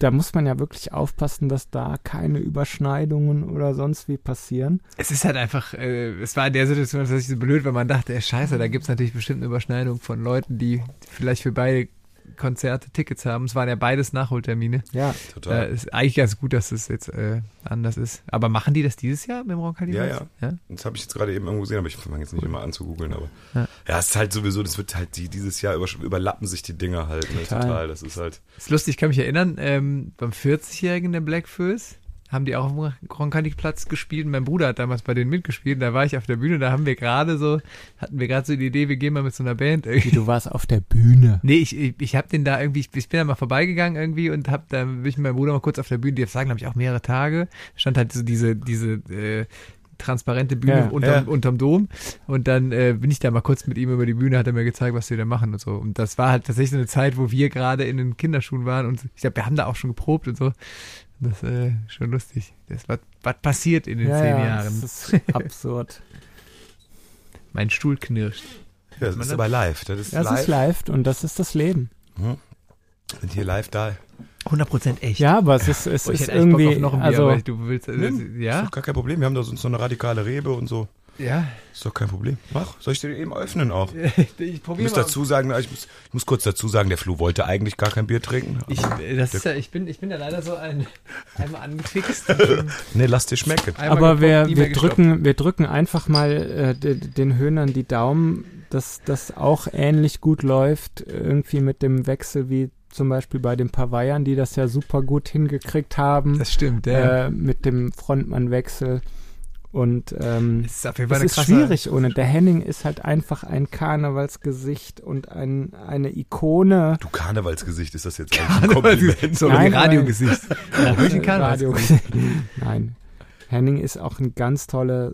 da muss man ja wirklich aufpassen, dass da keine Überschneidungen oder sonst wie passieren. Es ist halt einfach, äh, es war in der Situation tatsächlich so blöd, weil man dachte, ey, scheiße, da gibt es natürlich bestimmt eine Überschneidung von Leuten, die vielleicht für beide Konzerte Tickets haben. Es waren ja beides Nachholtermine. Ja, total. Äh, ist eigentlich ganz gut, dass es jetzt äh, anders ist. Aber machen die das dieses Jahr mit dem Roncalli? Ja, ja, ja. Das habe ich jetzt gerade eben irgendwo gesehen, aber ich fange jetzt nicht immer an zu googeln. Aber ja. ja, es ist halt sowieso, das wird halt die, dieses Jahr über, überlappen sich die Dinger halt. Ne? Total. total. Das ist halt. Das ist lustig, ich kann mich erinnern, ähm, beim 40-Jährigen der Black Blackfoes haben die auch auf dem Roncalli-Platz gespielt. Mein Bruder hat damals bei denen mitgespielt. Da war ich auf der Bühne. Da haben wir gerade so, hatten wir gerade so die Idee, wir gehen mal mit so einer Band. Irgendwie. Du warst auf der Bühne. Nee, ich, ich, ich habe den da irgendwie, ich, ich bin da mal vorbeigegangen irgendwie und hab da bin ich mit meinem Bruder mal kurz auf der Bühne. Die sagen, glaube ich, auch mehrere Tage. Stand halt so diese, diese, äh, transparente Bühne ja, unterm, ja. unterm Dom. Und dann äh, bin ich da mal kurz mit ihm über die Bühne, hat er mir gezeigt, was wir da machen und so. Und das war halt tatsächlich so eine Zeit, wo wir gerade in den Kinderschuhen waren und ich glaube, wir haben da auch schon geprobt und so. Das ist äh, schon lustig. Das, was, was passiert in den ja, zehn Jahren? Das ist absurd. mein Stuhl knirscht. Ja, das ist aber live. Das ist das live. ist live und das ist das Leben. Hm. Sind hier live da. 100% echt. Ja, aber es ist, es Boah, ist irgendwie, noch ein Bier, also, du willst, äh, ja. Ist doch gar kein Problem. Wir haben da sonst so eine radikale Rebe und so. Ja. Ist doch kein Problem. Mach. Soll ich dir eben öffnen auch? ich probiere muss dazu sagen, ich muss, ich muss kurz dazu sagen, der Flo wollte eigentlich gar kein Bier trinken. Ich, das ist ja, ich bin, ich bin ja leider so ein, einmal angefixt. nee, lass dir schmecken. Aber wir, wir drücken, wir drücken einfach mal äh, den Höhnern die Daumen, dass das auch ähnlich gut läuft, irgendwie mit dem Wechsel wie zum Beispiel bei den Pavayern, die das ja super gut hingekriegt haben. Das stimmt, ja. Äh, mit dem Frontmannwechsel. Und ähm, das ist, auf jeden Fall ist schwierig ohne. Der Henning ist halt einfach ein Karnevalsgesicht und ein, eine Ikone. Du Karnevalsgesicht, ist das jetzt Karnevalsgesicht? So nein, Radiogesicht. Ja, Radio nein. Henning ist auch ein ganz toller,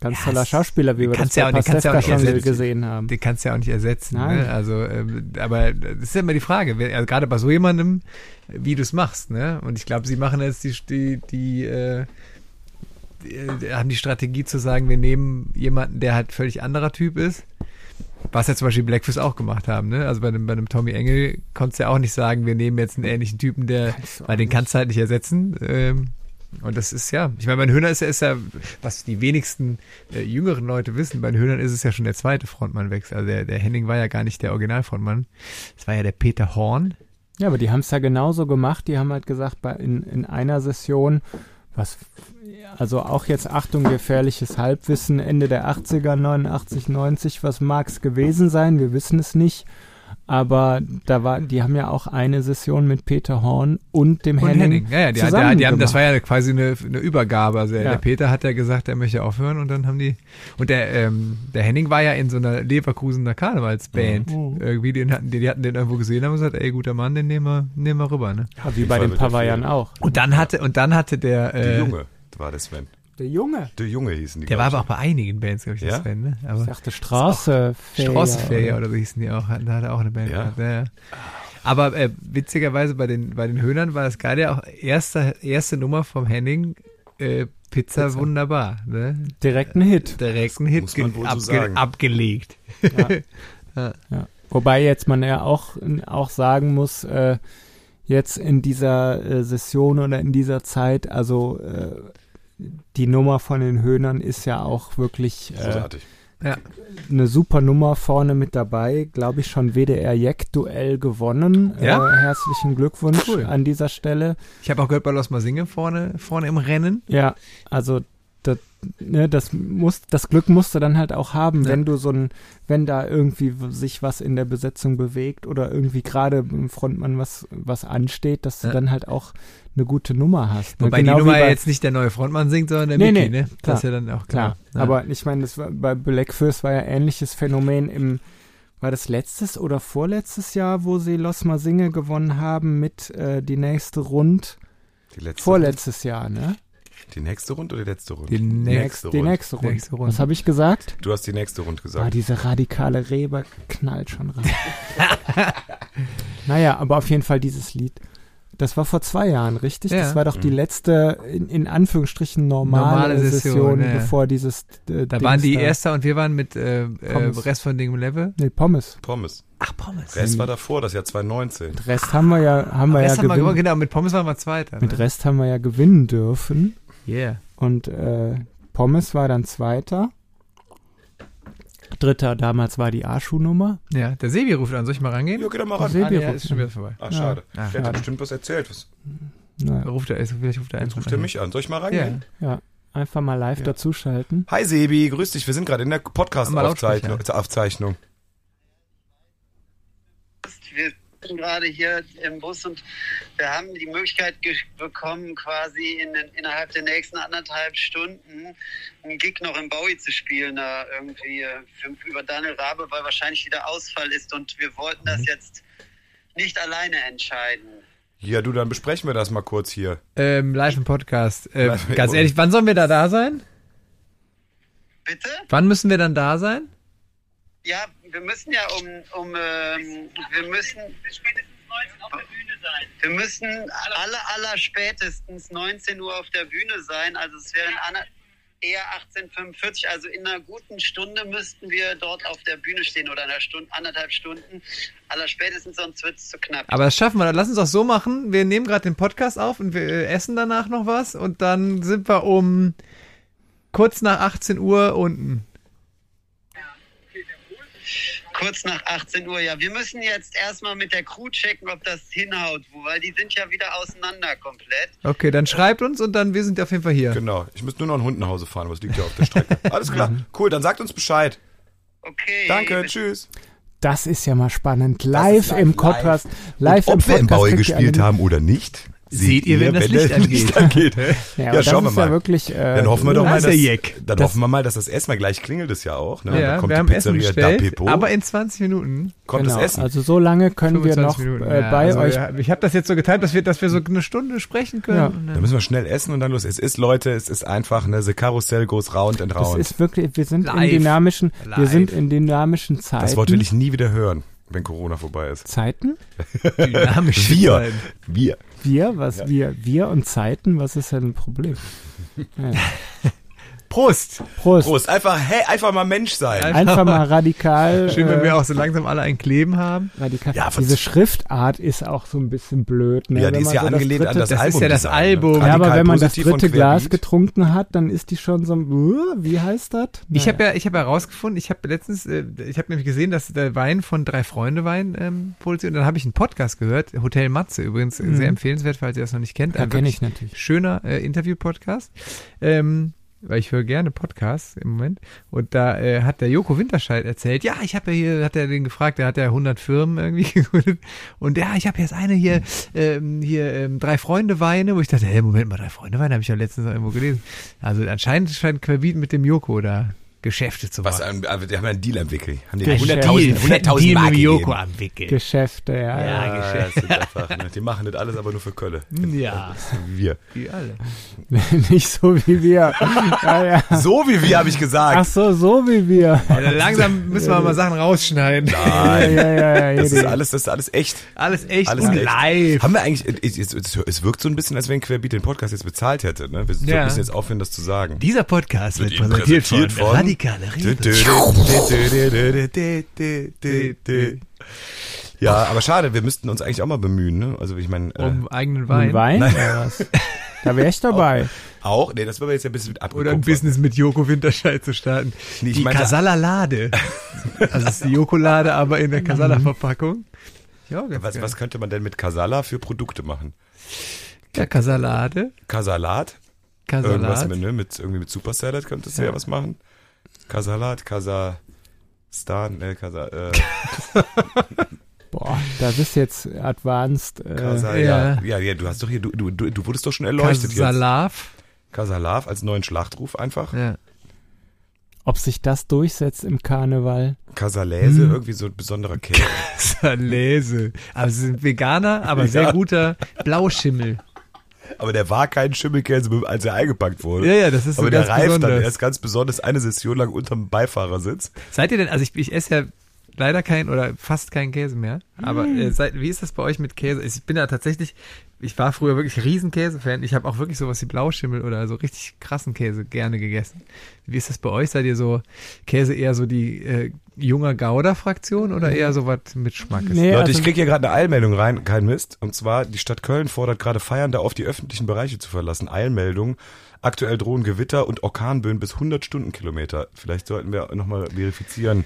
ganz ja, toller Schauspieler, wie wir das bei ja, Pastewka schon ersetzen. gesehen haben. Den kannst du ja auch nicht ersetzen. Ne? Also, ähm, aber das ist ja immer die Frage, also gerade bei so jemandem, wie du es machst. Ne? Und ich glaube, sie machen jetzt die, die, die äh, äh, haben die Strategie zu sagen, wir nehmen jemanden, der halt völlig anderer Typ ist. Was ja zum Beispiel Blackfish auch gemacht haben, ne? Also bei einem, bei einem Tommy Engel konntest du ja auch nicht sagen, wir nehmen jetzt einen ähnlichen Typen, der, weil den kannst du halt nicht ersetzen. Ähm, und das ist ja, ich meine, bei den Höhnern ist ja, ist ja, was die wenigsten äh, jüngeren Leute wissen, bei den Höhnern ist es ja schon der zweite Frontmannwechsel. Also der, der Henning war ja gar nicht der Originalfrontmann. Es war ja der Peter Horn. Ja, aber die haben es ja genauso gemacht. Die haben halt gesagt, bei, in, in einer Session was, also auch jetzt Achtung, gefährliches Halbwissen, Ende der 80er, 89, 90, was mag es gewesen sein? Wir wissen es nicht. Aber da war, die haben ja auch eine Session mit Peter Horn und dem und Henning. Henning. Ja, ja, die, die, die haben, das war ja quasi eine, eine Übergabe. Also ja. der Peter hat ja gesagt, er möchte aufhören und dann haben die. Und der, ähm, der Henning war ja in so einer Leverkusener Karnevalsband. Mhm. Irgendwie, den hatten, die, die hatten den irgendwo gesehen haben und gesagt, ey, guter Mann, den nehmen wir, nehmen wir rüber, ne? Ja, wie bei den Pavayern auch. Und dann hatte, und dann hatte der. Äh, die Junge war das Sven. Der Junge. Der Junge hießen die. Der war aber auch bei einigen Bands, glaube ich, ja? Sven, ne? Aber ich dachte Straße. Straßenferien oder so hießen die auch. Da hat er auch eine Band ja. gehabt. Ja. Aber äh, witzigerweise bei den, bei den Höhnern war das gerade ja auch erste, erste Nummer vom Henning, äh, Pizza, Pizza, wunderbar. Ne? Direkt ein Hit. Direkt ein Hit abge so abgelegt. Ja. ja. ja. Wobei jetzt man ja auch, auch sagen muss, äh, jetzt in dieser äh, Session oder in dieser Zeit, also äh, die Nummer von den Höhnern ist ja auch wirklich äh, ja. eine super Nummer vorne mit dabei. Glaube ich schon WDR Jack-Duell gewonnen. Ja? Äh, herzlichen Glückwunsch cool. an dieser Stelle. Ich habe auch gehört bei Los Masinge vorne, vorne im Rennen. Ja, also ne, das muss, das Glück musst du dann halt auch haben, ja. wenn du so ein, wenn da irgendwie sich was in der Besetzung bewegt oder irgendwie gerade im Frontmann was, was ansteht, dass ja. du dann halt auch eine gute Nummer hast. Ne? Wobei genau die Nummer ja jetzt nicht der neue Frontmann singt, sondern der nee, Mickey, nee, ne? Das ist ja dann auch klar. klar. Aber ich meine, das war, bei Black First war ja ähnliches Phänomen im, war das letztes oder vorletztes Jahr, wo sie Los Masinge gewonnen haben mit äh, die nächste Rund? Die letzte Vorletztes? Jahr, ne? Die nächste Runde oder die letzte Runde? Die nächste, Runde. Die nächste Runde. Nächste Runde. Was habe ich gesagt? Du hast die nächste Runde gesagt. Ah, diese radikale Reber knallt schon rein. naja, aber auf jeden Fall dieses Lied. Das war vor zwei Jahren, richtig? Ja. Das war doch die mhm. letzte, in, in Anführungsstrichen, normale, normale Session, Session ja. bevor dieses. Äh, da Dings waren die da. Erster und wir waren mit äh, äh, Rest von Ding Level. Nee, Pommes. Pommes. Ach, Pommes. Rest war davor, das Jahr 2019. Mit Rest haben wir ja, haben wir ja haben gewinnen. Wir, genau, mit Pommes waren wir Zweiter. Mit ne? Rest haben wir ja gewinnen dürfen. Yeah. Und äh, Pommes war dann Zweiter. Dritter damals war die A-Schuhnummer. Ja, der Sebi ruft an. Soll ich mal rangehen? Ja, geh doch mal ran. Sebi ah, nee, ist schon wieder vorbei. Ah, schade. Ja. Ah, der hat bestimmt was erzählt. Was? Ja. Ruft er, vielleicht ruft er Jetzt ruft er mich an. Soll ich mal rangehen? Ja. ja. Einfach mal live ja. dazuschalten. Hi Sebi, grüß dich. Wir sind gerade in der Podcast-Aufzeichnung. Wir sind gerade hier im Bus und wir haben die Möglichkeit bekommen, quasi in, innerhalb der nächsten anderthalb Stunden einen Gig noch im Bowie zu spielen, da irgendwie für, über Daniel Rabe, weil wahrscheinlich wieder Ausfall ist und wir wollten das mhm. jetzt nicht alleine entscheiden. Ja, du, dann besprechen wir das mal kurz hier. Ähm, live im Podcast. Äh, live ganz ehrlich, wann sollen wir da da sein? Bitte? Wann müssen wir dann da sein? Ja, wir müssen ja um, um ähm, wir müssen spätestens 19 auf der Bühne sein. Wir müssen alle, aller spätestens 19 Uhr auf der Bühne sein. Also es wären eher 1845. Also in einer guten Stunde müssten wir dort auf der Bühne stehen oder einer Stunde, anderthalb Stunden. Aller spätestens, sonst wird es zu knapp. Aber das schaffen wir. Dann lass uns auch so machen. Wir nehmen gerade den Podcast auf und wir äh, essen danach noch was und dann sind wir um kurz nach 18 Uhr unten kurz nach 18 Uhr. Ja, wir müssen jetzt erstmal mit der Crew checken, ob das hinhaut, weil die sind ja wieder auseinander komplett. Okay, dann schreibt uns und dann wir sind auf jeden Fall hier. Genau. Ich muss nur noch einen Hund nach Hause fahren, aber es liegt ja auf der Strecke. Alles klar. Cool, dann sagt uns Bescheid. Okay. Danke, tschüss. Das ist ja mal spannend. Live, live im Podcast. Live, live im Podcast. Ob wir im Baue gespielt haben oder nicht, Seht ihr, wenn das Licht, das Licht angeht. ja, ja schauen wir mal. Ja wirklich, äh, dann hoffen wir doch mal, dass, dann das, hoffen wir mal, dass das erstmal gleich klingelt es ja auch. Ne? Ja, dann kommt wir haben die Pizzeria Essen bestellt, da Pepo. Aber in 20 Minuten kommt genau, das Essen. Also so lange können wir noch Minuten, äh, bei also, euch. Ja, ich habe das jetzt so geteilt, dass wir, dass wir so eine Stunde sprechen können. Ja. Dann müssen wir schnell essen und dann los. Es ist Leute, es ist einfach ne, the Karussell goes round and round. Das ist wirklich, wir sind Live. in dynamischen, Live. wir sind in dynamischen Zeiten. Das Wort will ich nie wieder hören wenn Corona vorbei ist. Zeiten? Dynamisch. wir. Wir. Wir? Was? Ja. Wir? Wir und Zeiten? Was ist denn ein Problem? Ja. Prost. Prost. Prost. Einfach, hey, einfach mal Mensch sein. Einfach, einfach mal radikal. Schön, wenn wir äh, auch so langsam alle ein Kleben haben. Radikal. Ja, Diese Schriftart ist auch so ein bisschen blöd. Ne? Ja, die ist ja so angelehnt dritte, an das, das Album. Das ist ja das ne? Album. Ja, aber wenn man das dritte Glas getrunken hat, dann ist die schon so, wie heißt das? Naja. Ich habe ja, ich habe herausgefunden, ich habe letztens, äh, ich habe nämlich gesehen, dass der Wein von drei Freunde Wein ähm, produziert und dann habe ich einen Podcast gehört, Hotel Matze übrigens, mhm. sehr empfehlenswert, falls ihr das noch nicht kennt. Ja, kenne ich natürlich. Schöner äh, Interview-Podcast. Ähm, weil ich höre gerne Podcasts im Moment. Und da äh, hat der Joko Winterscheid erzählt, ja, ich habe ja hier, hat er den gefragt, der hat ja 100 Firmen irgendwie gegründet. Und ja, ich habe jetzt eine hier, ähm, hier ähm, drei Freunde Weine, wo ich dachte, hey, Moment mal, drei Freunde Weine habe ich ja letztens irgendwo gelesen. Also anscheinend scheint Querbieten mit dem Joko da Geschäfte zu machen. Was, die haben einen Deal am Wickel. Haben die 100.000 100 Deal mit Joko am Wickel. Geschäfte, ja. Ja, ja, ja Geschäfte. Einfach, ne? Die machen das alles aber nur für Kölle. Ja. Wie wir. Wie alle. Nicht so wie wir. Ja, ja. So wie wir, habe ich gesagt. Ach so, so wie wir. Ja, langsam müssen wir mal Sachen rausschneiden. Nein. Ja, ja, ja, das, ist alles, das ist alles echt. Alles echt alles und echt. live. Haben wir eigentlich, es, es, es, wirkt so ein bisschen, als wenn Querbeat den Podcast jetzt bezahlt hätte. Ne? Wir ja. müssen jetzt aufhören, das zu sagen. Dieser Podcast wird, wird präsentiert, präsentiert von, von Radikale Rewe. Ja, aber schade, wir müssten uns eigentlich auch mal bemühen, ne? Also ich meine. Äh, um eigenen Wein. Um Wein? Nein. was? Da wäre ich dabei. Auch? auch? Nee, das würden wir jetzt ja ein bisschen mit Oder ein Business mit Joko Winterscheid zu starten. Nee, die Kasala-Lade. also es ist die Joko-Lade, aber in der Kasala-Verpackung. Ja, was, was könnte man denn mit Kasala für Produkte machen? Ja, Kasalade. Kasalat. Kasalat. Irgendwas mit, ne, mit, irgendwie mit Super Salad könntest du ja, ja was machen. Kasalat, Kasachstan, äh, Kasa, äh. Boah, da bist jetzt advanced. Äh, Kasa, ja. ja. ja, du hast doch hier, du, du, du wurdest doch schon erleuchtet Kasalav. jetzt. Kasalav als neuen Schlachtruf einfach. Ja. Ob sich das durchsetzt im Karneval? Kasalese, hm. irgendwie so ein besonderer Käse. Kasalese. Aber sie sind Veganer, aber sehr ja. guter Blauschimmel. Aber der war kein Schimmelkäse, als er eingepackt wurde. Ja, ja, das ist so Aber der reift besonders. dann erst ganz besonders eine Session lang unterm Beifahrersitz. Seid ihr denn, also ich, ich esse ja leider kein oder fast keinen Käse mehr. Aber mm. äh, seid, wie ist das bei euch mit Käse? Ich bin ja tatsächlich, ich war früher wirklich riesen Käsefan. Ich habe auch wirklich sowas wie Blauschimmel oder so richtig krassen Käse gerne gegessen. Wie ist das bei euch? Seid ihr so Käse eher so die äh, junger Gouda-Fraktion oder eher so was mit Schmackes? Nee, Leute, also ich kriege hier gerade eine Eilmeldung rein, kein Mist. Und zwar, die Stadt Köln fordert gerade Feiernde auf, die öffentlichen Bereiche zu verlassen. Eilmeldung. Aktuell drohen Gewitter und Orkanböen bis 100 Stundenkilometer. Vielleicht sollten wir nochmal verifizieren,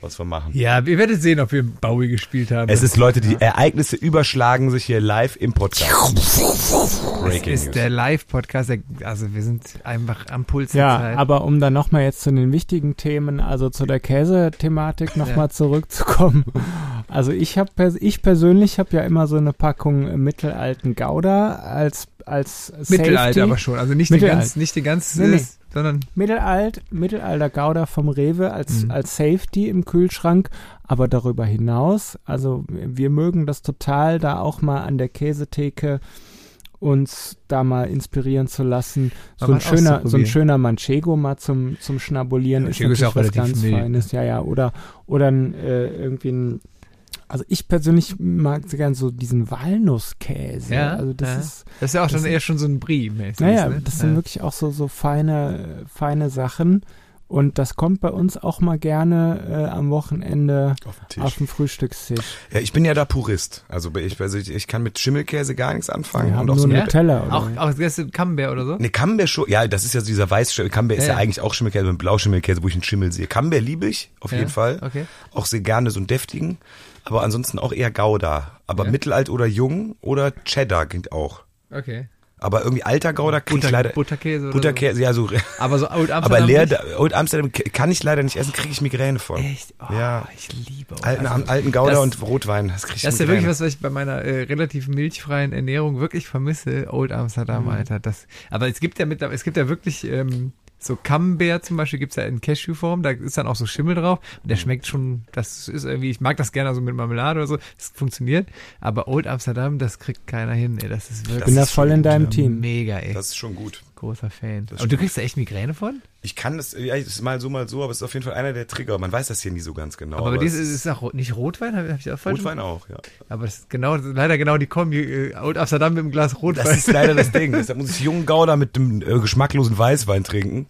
was wir machen. Ja, ihr werdet sehen, ob wir Bowie gespielt haben. Es ist Leute, die ja. Ereignisse überschlagen sich hier live im Podcast. Breaking es ist News. der Live-Podcast, also wir sind einfach am Puls ja, der Zeit. aber um dann nochmal jetzt zu den wichtigen Themen, also zu der Käsethematik nochmal ja. zurückzukommen. Also ich habe, ich persönlich habe ja immer so eine Packung mittelalten Gouda als als Safety. Mittelalter aber schon, also nicht den ganz, nicht den ganz, nee, nee sondern Mittelalt, Mittelalter Gouda vom Rewe als, mhm. als Safety im Kühlschrank, aber darüber hinaus, also wir mögen das total, da auch mal an der Käsetheke uns da mal inspirieren zu lassen. So ein schöner, so ein schöner Manchego mal zum, zum Schnabulieren ja, ist natürlich ist auch was ganz Feines. Ja, ja, oder, oder ein, äh, irgendwie ein also ich persönlich mag sehr gern so diesen Walnusskäse. Ja, also das ja. ist das ist ja auch schon eher schon so ein Brie mäßig. Naja, ne? das sind wirklich auch so so feine feine Sachen und das kommt bei uns auch mal gerne äh, am Wochenende auf, den auf dem Frühstückstisch. Ja, ich bin ja da Purist. Also ich, also ich, ich kann mit Schimmelkäse gar nichts anfangen. Ja, und auch nur so Nutella. Oder? Auch, auch das ist Camembert oder so? Ne, Camembert schon. Ja, das ist ja so dieser weiß Camembert ja, ist ja, ja, eigentlich auch Schimmelkäse, ein Blauschimmelkäse, wo ich einen Schimmel sehe. Camembert liebe ich, auf jeden Fall. Okay. Auch sehr gerne so einen deftigen. Aber ansonsten auch eher Gouda. Aber ja. Mittelalt oder jung oder Cheddar geht auch. Okay. Aber irgendwie alter Gouda kriege ich leider. Butterkäse oder Butterkäse, so. ja so. Aber so Old Amsterdam. Aber leer, Old Amsterdam kann ich leider nicht essen, kriege ich Migräne von. Echt? Oh, ja. Ich liebe Old alten, also, alten Gouda das, und Rotwein, das kriege ich Das ist ja wirklich was, was ich bei meiner äh, relativ milchfreien Ernährung wirklich vermisse. Old Amsterdam, mhm. Alter. Das, aber es gibt ja mit, es gibt ja wirklich ähm, so Camembert zum Beispiel gibt's ja in Cashewform, da ist dann auch so Schimmel drauf und der mhm. schmeckt schon, das ist irgendwie, ich mag das gerne so mit Marmelade oder so, das funktioniert, aber Old Amsterdam, das kriegt keiner hin, ey, das ist wirklich. Ich bin da voll in deinem Team. Mega, ey. Das ist schon gut. Großer Fan. Aber du kriegst da echt Migräne von? Ich kann das, ja, ist mal so, mal so, aber es ist auf jeden Fall einer der Trigger. Man weiß das hier nie so ganz genau. Aber, aber dir ist es auch nicht Rotwein, habe hab ich auch falsch Rotwein auch, ja. Aber das ist genau, leider genau die Kombi, äh, Old Amsterdam mit einem Glas Rotwein. Das ist leider das Ding. Deshalb muss ich jungen Gouda mit dem äh, geschmacklosen Weißwein trinken.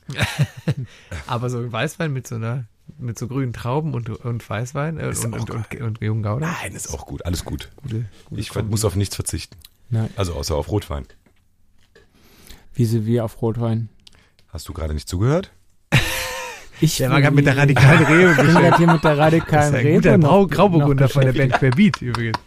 aber so ein Weißwein mit so einer mit so grünen Trauben und, und Weißwein äh, und, und, und, und, jungen Gouda. Nein, ist auch gut, alles gut. Gute, gute ich Kombi. muss auf nichts verzichten. Nein. Also außer auf Rotwein. Wie auf Rotwein? Hast du gerade nicht zugehört? Ich der war gerade mit der radikalen Rewe. Ich bin gerade hier mit der radikalen Rewe. Guter Grau Grauburgunder von der Band Querbeat übrigens.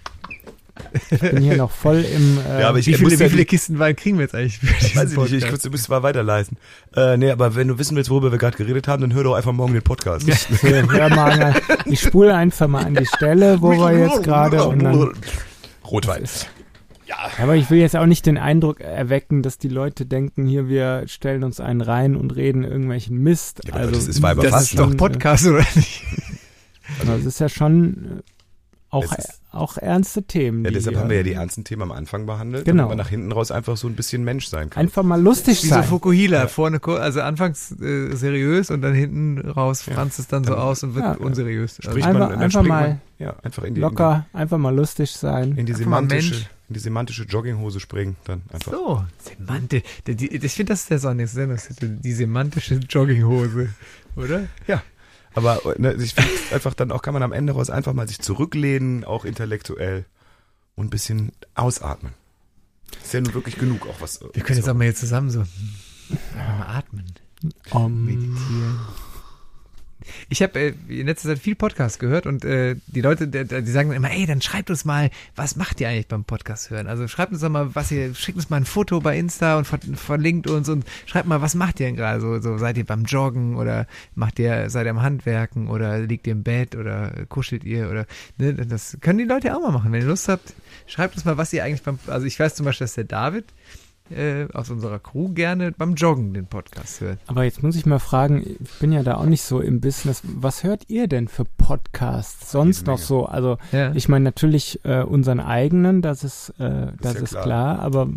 Ich bin hier noch voll im. Äh, ja, aber ich, wie viele, wie viele Kisten Wein kriegen wir jetzt eigentlich? Für Weiß ich nicht, ich, ich, du müsstest mal weiterleiten. Äh, nee, aber wenn du wissen willst, worüber wir gerade geredet haben, dann hör doch einfach morgen den Podcast. Ja. Hör mal, ich spule einfach mal an die Stelle, wo wir jetzt gerade. Rotwein. Ja. Aber ich will jetzt auch nicht den Eindruck erwecken, dass die Leute denken, hier, wir stellen uns einen rein und reden irgendwelchen Mist. Ja, also, das ist Weiber das ist doch Podcast, oder nicht? Also, das ist ja schon äh, auch, auch ernste Themen. Ja, deshalb haben wir ja die ernsten Themen am Anfang behandelt, genau. damit man nach hinten raus einfach so ein bisschen Mensch sein kann. Einfach mal lustig Wie sein. Wie so Fukuhila, ja. vorne, also anfangs äh, seriös und dann hinten raus franzt es dann, dann so aus und wird ja, unseriös. Also einfach, man, einfach mal man, ja, einfach in die, locker, in die, einfach mal lustig sein. In die semantische, in die semantische Jogginghose springen, dann einfach. So, semantisch. Ich finde, das ist der Sendungstitel, die semantische Jogginghose, oder? Ja. Aber ne, ich finde einfach dann auch kann man am Ende raus einfach mal sich zurücklehnen, auch intellektuell und ein bisschen ausatmen. Ist ja nun wirklich genug auch was. Wir können jetzt auch mal hier zusammen so mal atmen. Um, meditieren. Ich habe äh, in letzter Zeit viel Podcast gehört und äh, die Leute, die, die sagen immer, ey, dann schreibt uns mal, was macht ihr eigentlich beim Podcast hören? Also schreibt uns doch mal, was ihr, schickt uns mal ein Foto bei Insta und ver verlinkt uns und schreibt mal, was macht ihr denn gerade? So, so seid ihr beim Joggen oder macht ihr, seid ihr am Handwerken oder liegt ihr im Bett oder kuschelt ihr oder ne, das können die Leute auch mal machen. Wenn ihr Lust habt, schreibt uns mal, was ihr eigentlich beim, also ich weiß zum Beispiel, dass der David äh, aus unserer Crew gerne beim Joggen den Podcast hört. Aber jetzt muss ich mal fragen, ich bin ja da auch nicht so im Business. Was hört ihr denn für Podcasts sonst noch so? Also ja. ich meine natürlich äh, unseren eigenen, das ist, äh, das ist, ja ist klar. klar. Aber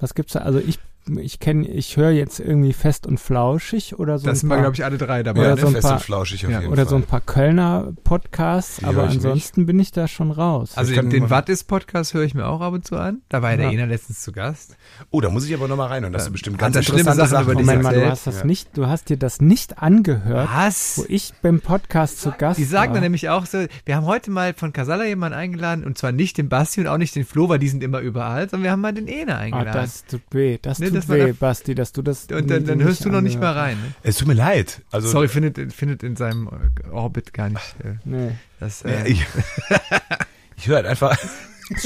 was gibt's da? Also ich ich kenne, ich höre jetzt irgendwie fest und flauschig oder so. Das sind wir, glaube ich, alle drei dabei. Oder, ne? so, ein fest paar, und flauschig auf ja, jeden oder Fall. so ein paar Kölner Podcasts, Die aber ansonsten nicht. bin ich da schon raus. Also den, den What is Podcast höre ich mir auch ab und zu an. Da war ja, der Ena letztens zu Gast. Oh, da muss ich aber nochmal rein und das ja. ist bestimmt ganz das interessante Sachen, Sachen über Moment mal, du hast das ja. nicht, du hast dir das nicht angehört, Was? wo ich beim Podcast zu Gast Die sagen war. dann nämlich auch so, wir haben heute mal von Casala jemanden eingeladen und zwar nicht den Basti und auch nicht den Flo, weil die sind immer überall, sondern wir haben mal den Ena eingeladen. Ah, das tut weh, das ne, tut das weh, Basti dass du das. Und dann, dann hörst du noch nicht mal rein. Ne? Es tut mir leid. Also Sorry, findet, findet in seinem Orbit gar nicht. Äh, nee. Das, äh, ich, ich höre halt einfach.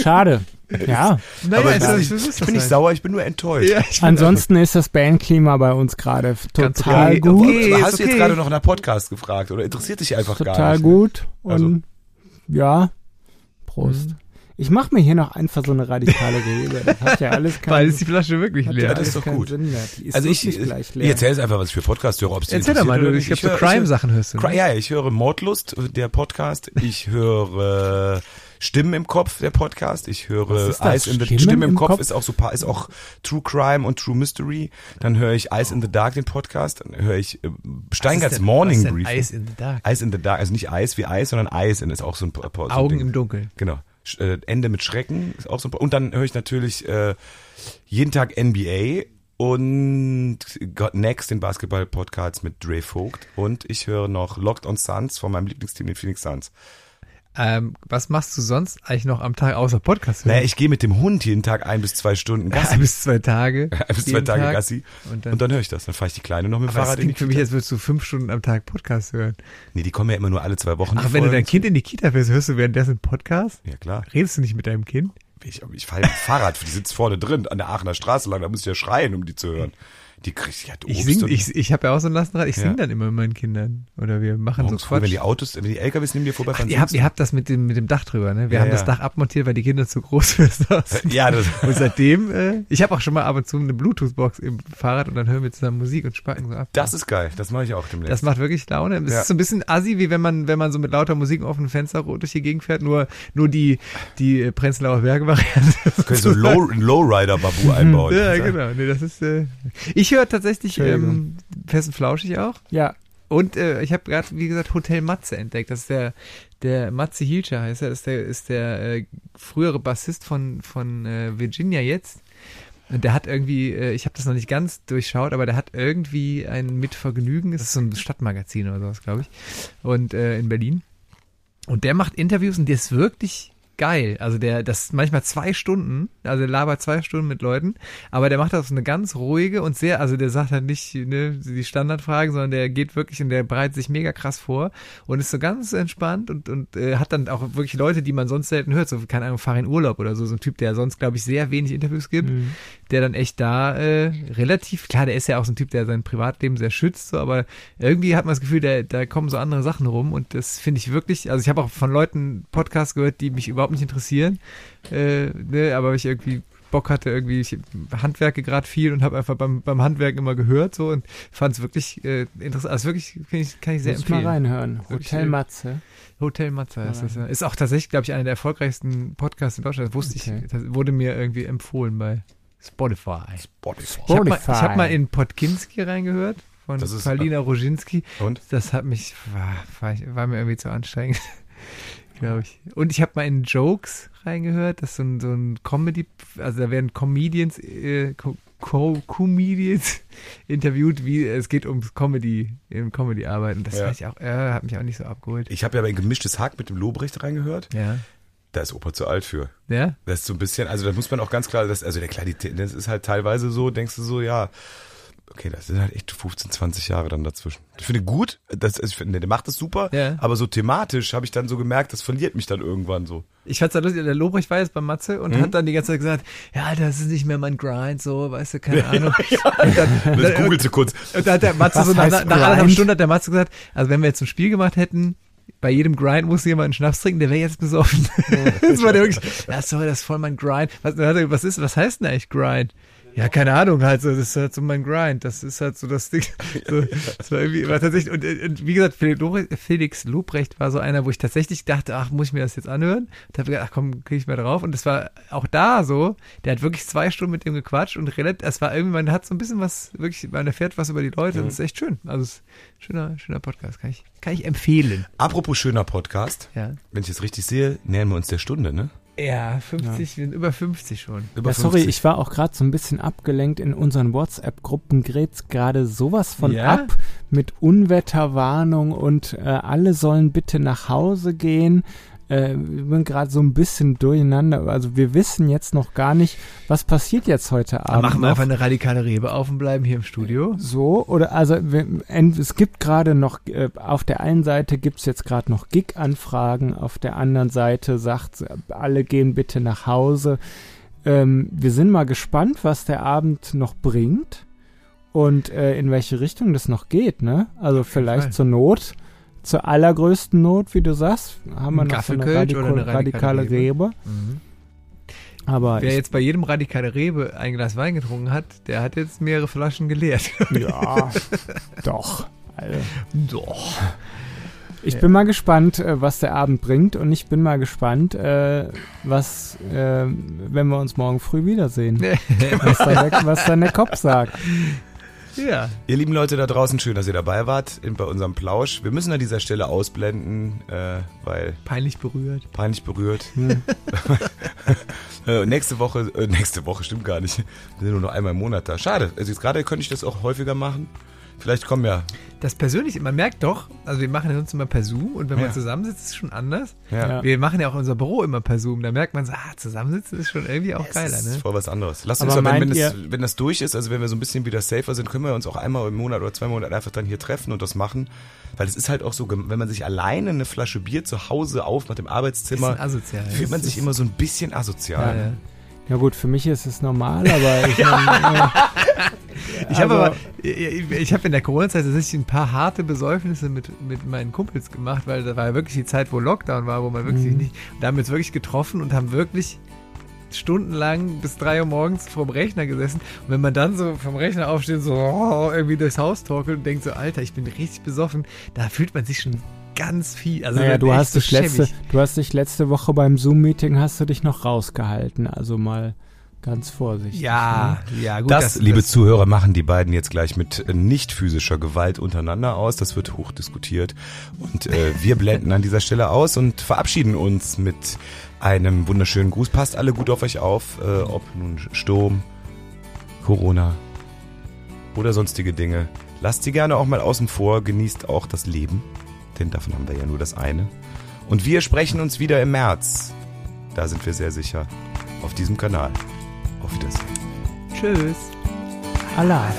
Schade. Ja. Naja, aber ist, ich, ich, ich bin nicht sauer, ich bin nur enttäuscht. Ja, Ansonsten ist das Bandklima bei uns gerade total okay, gut. Okay, hast du jetzt gerade noch nach Podcast gefragt oder interessiert dich einfach total gar nicht? Total gut. Und also. ja, Prost. Mhm. Ich mache mir hier noch einfach so eine radikale Rede. Das hat ja alles keinen, Weil ist die Flasche wirklich leer. Ja, das ist doch gut. Ist also ich, ich erzähle es einfach, was ich für Podcast höre. Ob's Erzähl doch mal, du, ich, ich glaube, so Crime-Sachen hörst du. Ne? Ja, ich höre Mordlust, der Podcast. Ich höre Stimmen im Kopf, der Podcast. Ich höre Eis in the Stimmen, Stimmen im, Kopf, Kopf, ist auch so ist auch True Crime und True Mystery. Dann höre ich Ice in the Dark, den Podcast. Dann höre ich äh, Steingarts Morning Brief. Ice in the Dark. Ice in the Dark, also nicht Eis wie Eis, sondern Eis, und ist auch so ein so Augen Ding. im Dunkeln. Genau äh, Ende mit Schrecken ist auch so. Und dann höre ich natürlich äh, jeden Tag NBA und Got Next, den Basketball-Podcast mit Dre Vogt. Und ich höre noch Locked on Suns von meinem Lieblingsteam, den Phoenix Suns. Ähm, was machst du sonst eigentlich noch am Tag außer Podcast hören? Naja, ich gehe mit dem Hund jeden Tag ein bis zwei Stunden Gassi. Ein bis zwei Tage. ein bis zwei Tage Tag. Gassi. Und dann, und dann höre ich das. Dann fahre ich die Kleine noch mit dem Fahrrad das klingt für mich, als würdest du fünf Stunden am Tag Podcast hören. Nee, die kommen ja immer nur alle zwei Wochen. Ach, wenn du dein Kind in die Kita fährst, hörst du währenddessen Podcast? Ja, klar. Redest du nicht mit deinem Kind? Ich, ich fahre mit dem Fahrrad, die sitzt vorne drin, an der Aachener Straße lang, da muss ich ja schreien, um die zu hören. Die kriegt ja Ich sing, ich, ich habe ja auch so ein Lastenrad, ich ja. sing dann immer mit meinen Kindern. Oder wir machen Morgens so Quatsch. Früh, wenn die Autos, wenn die LKWs neben dir vorbeifahren. Ach, ihr, habt, ihr habt das mit dem, mit dem Dach drüber, ne? Wir ja, haben ja. das Dach abmontiert, weil die Kinder zu groß für das sind. Ja, das. Und seitdem, äh, ich habe auch schon mal ab und zu eine Bluetooth-Box im Fahrrad und dann hören wir zusammen Musik und spacken so ab. Das ist geil, das mache ich auch demnächst. Das macht wirklich Laune. Es ist so ein bisschen assi, wie wenn man, wenn man so mit lauter Musik auf offenen Fenster durch die Gegend fährt, nur, nur die, die Prenzlauer Berge-Variante. Können so Low, Lowrider-Babu einbauen. ja, genau. Nee, das ist, äh, ich höre tatsächlich, ähm, Fest und Flauschig auch. Ja. Und äh, ich habe gerade, wie gesagt, Hotel Matze entdeckt. Das ist der, der Matze Hilscher heißt er, ist der, ist der äh, frühere Bassist von, von äh, Virginia jetzt. Und der hat irgendwie, äh, ich habe das noch nicht ganz durchschaut, aber der hat irgendwie ein Mitvergnügen, das ist so ein Stadtmagazin oder sowas, glaube ich, und äh, in Berlin. Und der macht Interviews und der ist wirklich geil. Also der, das manchmal zwei Stunden, also der labert zwei Stunden mit Leuten, aber der macht das eine ganz ruhige und sehr, also der sagt halt nicht ne, die Standardfragen, sondern der geht wirklich und der bereitet sich mega krass vor und ist so ganz entspannt und, und äh, hat dann auch wirklich Leute, die man sonst selten hört, so keine Ahnung, fahr in Urlaub oder so, so ein Typ, der sonst, glaube ich, sehr wenig Interviews gibt, mhm. Der dann echt da äh, relativ, klar, der ist ja auch so ein Typ, der sein Privatleben sehr schützt, so, aber irgendwie hat man das Gefühl, der, da kommen so andere Sachen rum und das finde ich wirklich, also ich habe auch von Leuten Podcasts gehört, die mich überhaupt nicht interessieren. Äh, ne, aber ich irgendwie Bock hatte, irgendwie, ich handwerke gerade viel und habe einfach beim, beim Handwerken immer gehört so und fand es wirklich äh, interessant. Also wirklich kann ich, kann ich sehr Muss empfehlen. mal reinhören. Hotel Matze. Hotel Matze ist das ja. Ist auch tatsächlich, glaube ich, einer der erfolgreichsten Podcasts in Deutschland. Das wusste Okay. ich, das wurde mir irgendwie empfohlen bei Spotify. Spotify. Ich habe mal, ich hab mal in Podkinski reingehört von Das ist- Paulina Roginski. Und? Das hat mich, war, war, mir irgendwie zu anstrengend, glaube ich. Und ich habe mal in Jokes reingehört, das ist so ein, so ein Comedy, also da werden Comedians, äh, Co Co Comedians interviewt, wie es geht ums Comedy, im Comedy-Arbeiten. Das Ja. ich auch, äh, hat mich auch nicht so abgeholt. Ich habe ja bei gemischtes Hack mit dem Lobrecht reingehört. Ja. Da ist Opa zu alt für. Ja? Das ist so ein bisschen, also da muss man auch ganz klar, das, also der Qualität, das ist halt teilweise so, denkst du so, ja, okay, das sind halt echt 15, 20 Jahre dann dazwischen. Ich finde gut, das, also ich finde, der macht das super, Ja. aber so thematisch habe ich dann so gemerkt, das verliert mich dann irgendwann so. Ich fand's halt lustig, der Lobrecht war jetzt bei Matze und Mhm. hat dann die ganze Zeit gesagt, ja, das ist nicht mehr mein Grind, so, weißt du, keine Ahnung. Und dann, Das googelst du kurz. Und da hat der Matze Was so nach, nach anderthalb Grind? Stunden hat der Matze gesagt, also wenn wir jetzt ein Spiel gemacht hätten, bei jedem Grind muss jemand einen Schnaps trinken, der wäre jetzt besoffen. das war der wirklich, ja, sorry, das ist voll mein Grind. Was, was ist, was heißt denn eigentlich Grind? Ja, keine Ahnung, halt so, das ist halt so mein Grind. Das ist halt so das Ding. So, das war irgendwie, war tatsächlich, und, und wie gesagt, Felix Lobrecht, war so einer, wo ich tatsächlich dachte, ach, muss ich mir das jetzt anhören? Und habe gedacht, ach komm, krieg ich mal drauf. Und das war auch da so, der hat wirklich zwei Stunden mit dem gequatscht und relativ, es war irgendwie, man hat so ein bisschen was, wirklich, man erfährt was über die Leute. Das ist echt schön. Also, es ist ein schöner, schöner Podcast. Kann ich, kann ich empfehlen. Apropos schöner Podcast, Ja. wenn ich es richtig sehe, nähern wir uns der Stunde, ne? Ja, 50, wir sind über 50 schon. Über Ja, sorry, 50. ich war auch gerade so ein bisschen abgelenkt in unseren WhatsApp-Gruppen. Grät's gerade sowas von Ja? ab mit Unwetterwarnung und äh, alle sollen bitte nach Hause gehen. Äh, wir sind gerade so ein bisschen durcheinander. Also wir wissen jetzt noch gar nicht, was passiert jetzt heute Abend. machen wir einfach eine radikale Rebe auf und bleiben hier im Studio. So, oder also wir- es gibt gerade noch, äh, auf der einen Seite gibt's jetzt gerade noch Gig-Anfragen, auf der anderen Seite sagt, alle gehen bitte nach Hause. Ähm, wir sind mal gespannt, was der Abend noch bringt und äh, in welche Richtung das noch geht, ne? Also vielleicht zur Not, zur allergrößten Not, wie du sagst, haben wir noch so eine, radikal, eine radikale radikale Rebe. Aber Wer jetzt bei jedem radikale Rebe ein Glas Wein getrunken hat, der hat jetzt mehrere Flaschen geleert. ja, doch. Also. Doch. Ich Ja. bin mal gespannt, äh, was der Abend bringt und ich bin mal gespannt, äh, was, äh, wenn wir uns morgen früh wiedersehen, was dann, der, was dann der Kopf sagt. Ja. Ihr lieben Leute da draußen, schön, dass ihr dabei wart bei unserem Plausch. Wir müssen an dieser Stelle ausblenden, äh, weil Peinlich berührt. peinlich berührt. Hm. Äh, nächste Woche, äh, nächste Woche stimmt gar nicht. Wir sind nur noch einmal im Monat da. Schade. Also jetzt gerade könnte ich das auch häufiger machen. Vielleicht kommen ja. Das persönlich, man merkt doch, also wir machen ja sonst immer per Zoom und wenn Ja. man zusammensitzt, ist es schon anders. Ja. Wir machen ja auch unser Büro immer per Zoom, da merkt man so, ah, zusammensitzen ist schon irgendwie auch geiler, Das ist ne? voll was anderes. Aber uns doch, wenn, wenn, das, wenn das durch ist, also wenn wir so ein bisschen wieder safer sind, können wir uns auch einmal im Monat oder zwei Monate einfach dann hier treffen und das machen. Weil es ist halt auch so, wenn man sich alleine eine Flasche Bier zu Hause aufmacht im Arbeitszimmer, asozial. fühlt man sich immer so ein bisschen asozial. ja, ja. Ja gut, für mich ist es normal, aber ich mein, äh, Ich habe Also- aber, ich, ich habe in der Corona-Zeit tatsächlich ein paar harte Besäufnisse mit, mit meinen Kumpels gemacht, weil da war ja wirklich die Zeit, wo Lockdown war, wo man wirklich Mhm. nicht, da haben wir uns wirklich getroffen und haben wirklich stundenlang bis drei Uhr morgens vorm Rechner gesessen. Und wenn man dann so vom Rechner aufsteht, so oh, irgendwie durchs Haus torkelt und denkt so, Alter, ich bin richtig besoffen, da fühlt man sich schon ganz viel. Also naja, du hast so dich letzte, du hast dich letzte Woche beim Zoom-Meeting hast du dich noch rausgehalten, also mal ganz vorsichtig. Ja, ja, gut. Das, liebe Zuhörer, machen die beiden jetzt gleich mit äh, nicht physischer Gewalt untereinander aus. Das wird hoch diskutiert. Und äh, wir blenden an dieser Stelle aus und verabschieden uns mit einem wunderschönen Gruß. Passt alle gut auf euch auf, äh, ob nun Sturm, Corona oder sonstige Dinge. Lasst sie gerne auch mal außen vor, genießt auch das Leben, denn davon haben wir ja nur das eine. Und wir sprechen uns wieder im März. Da sind wir sehr sicher. Auf diesem Kanal. Auf Wiedersehen. Tschüss. Allah.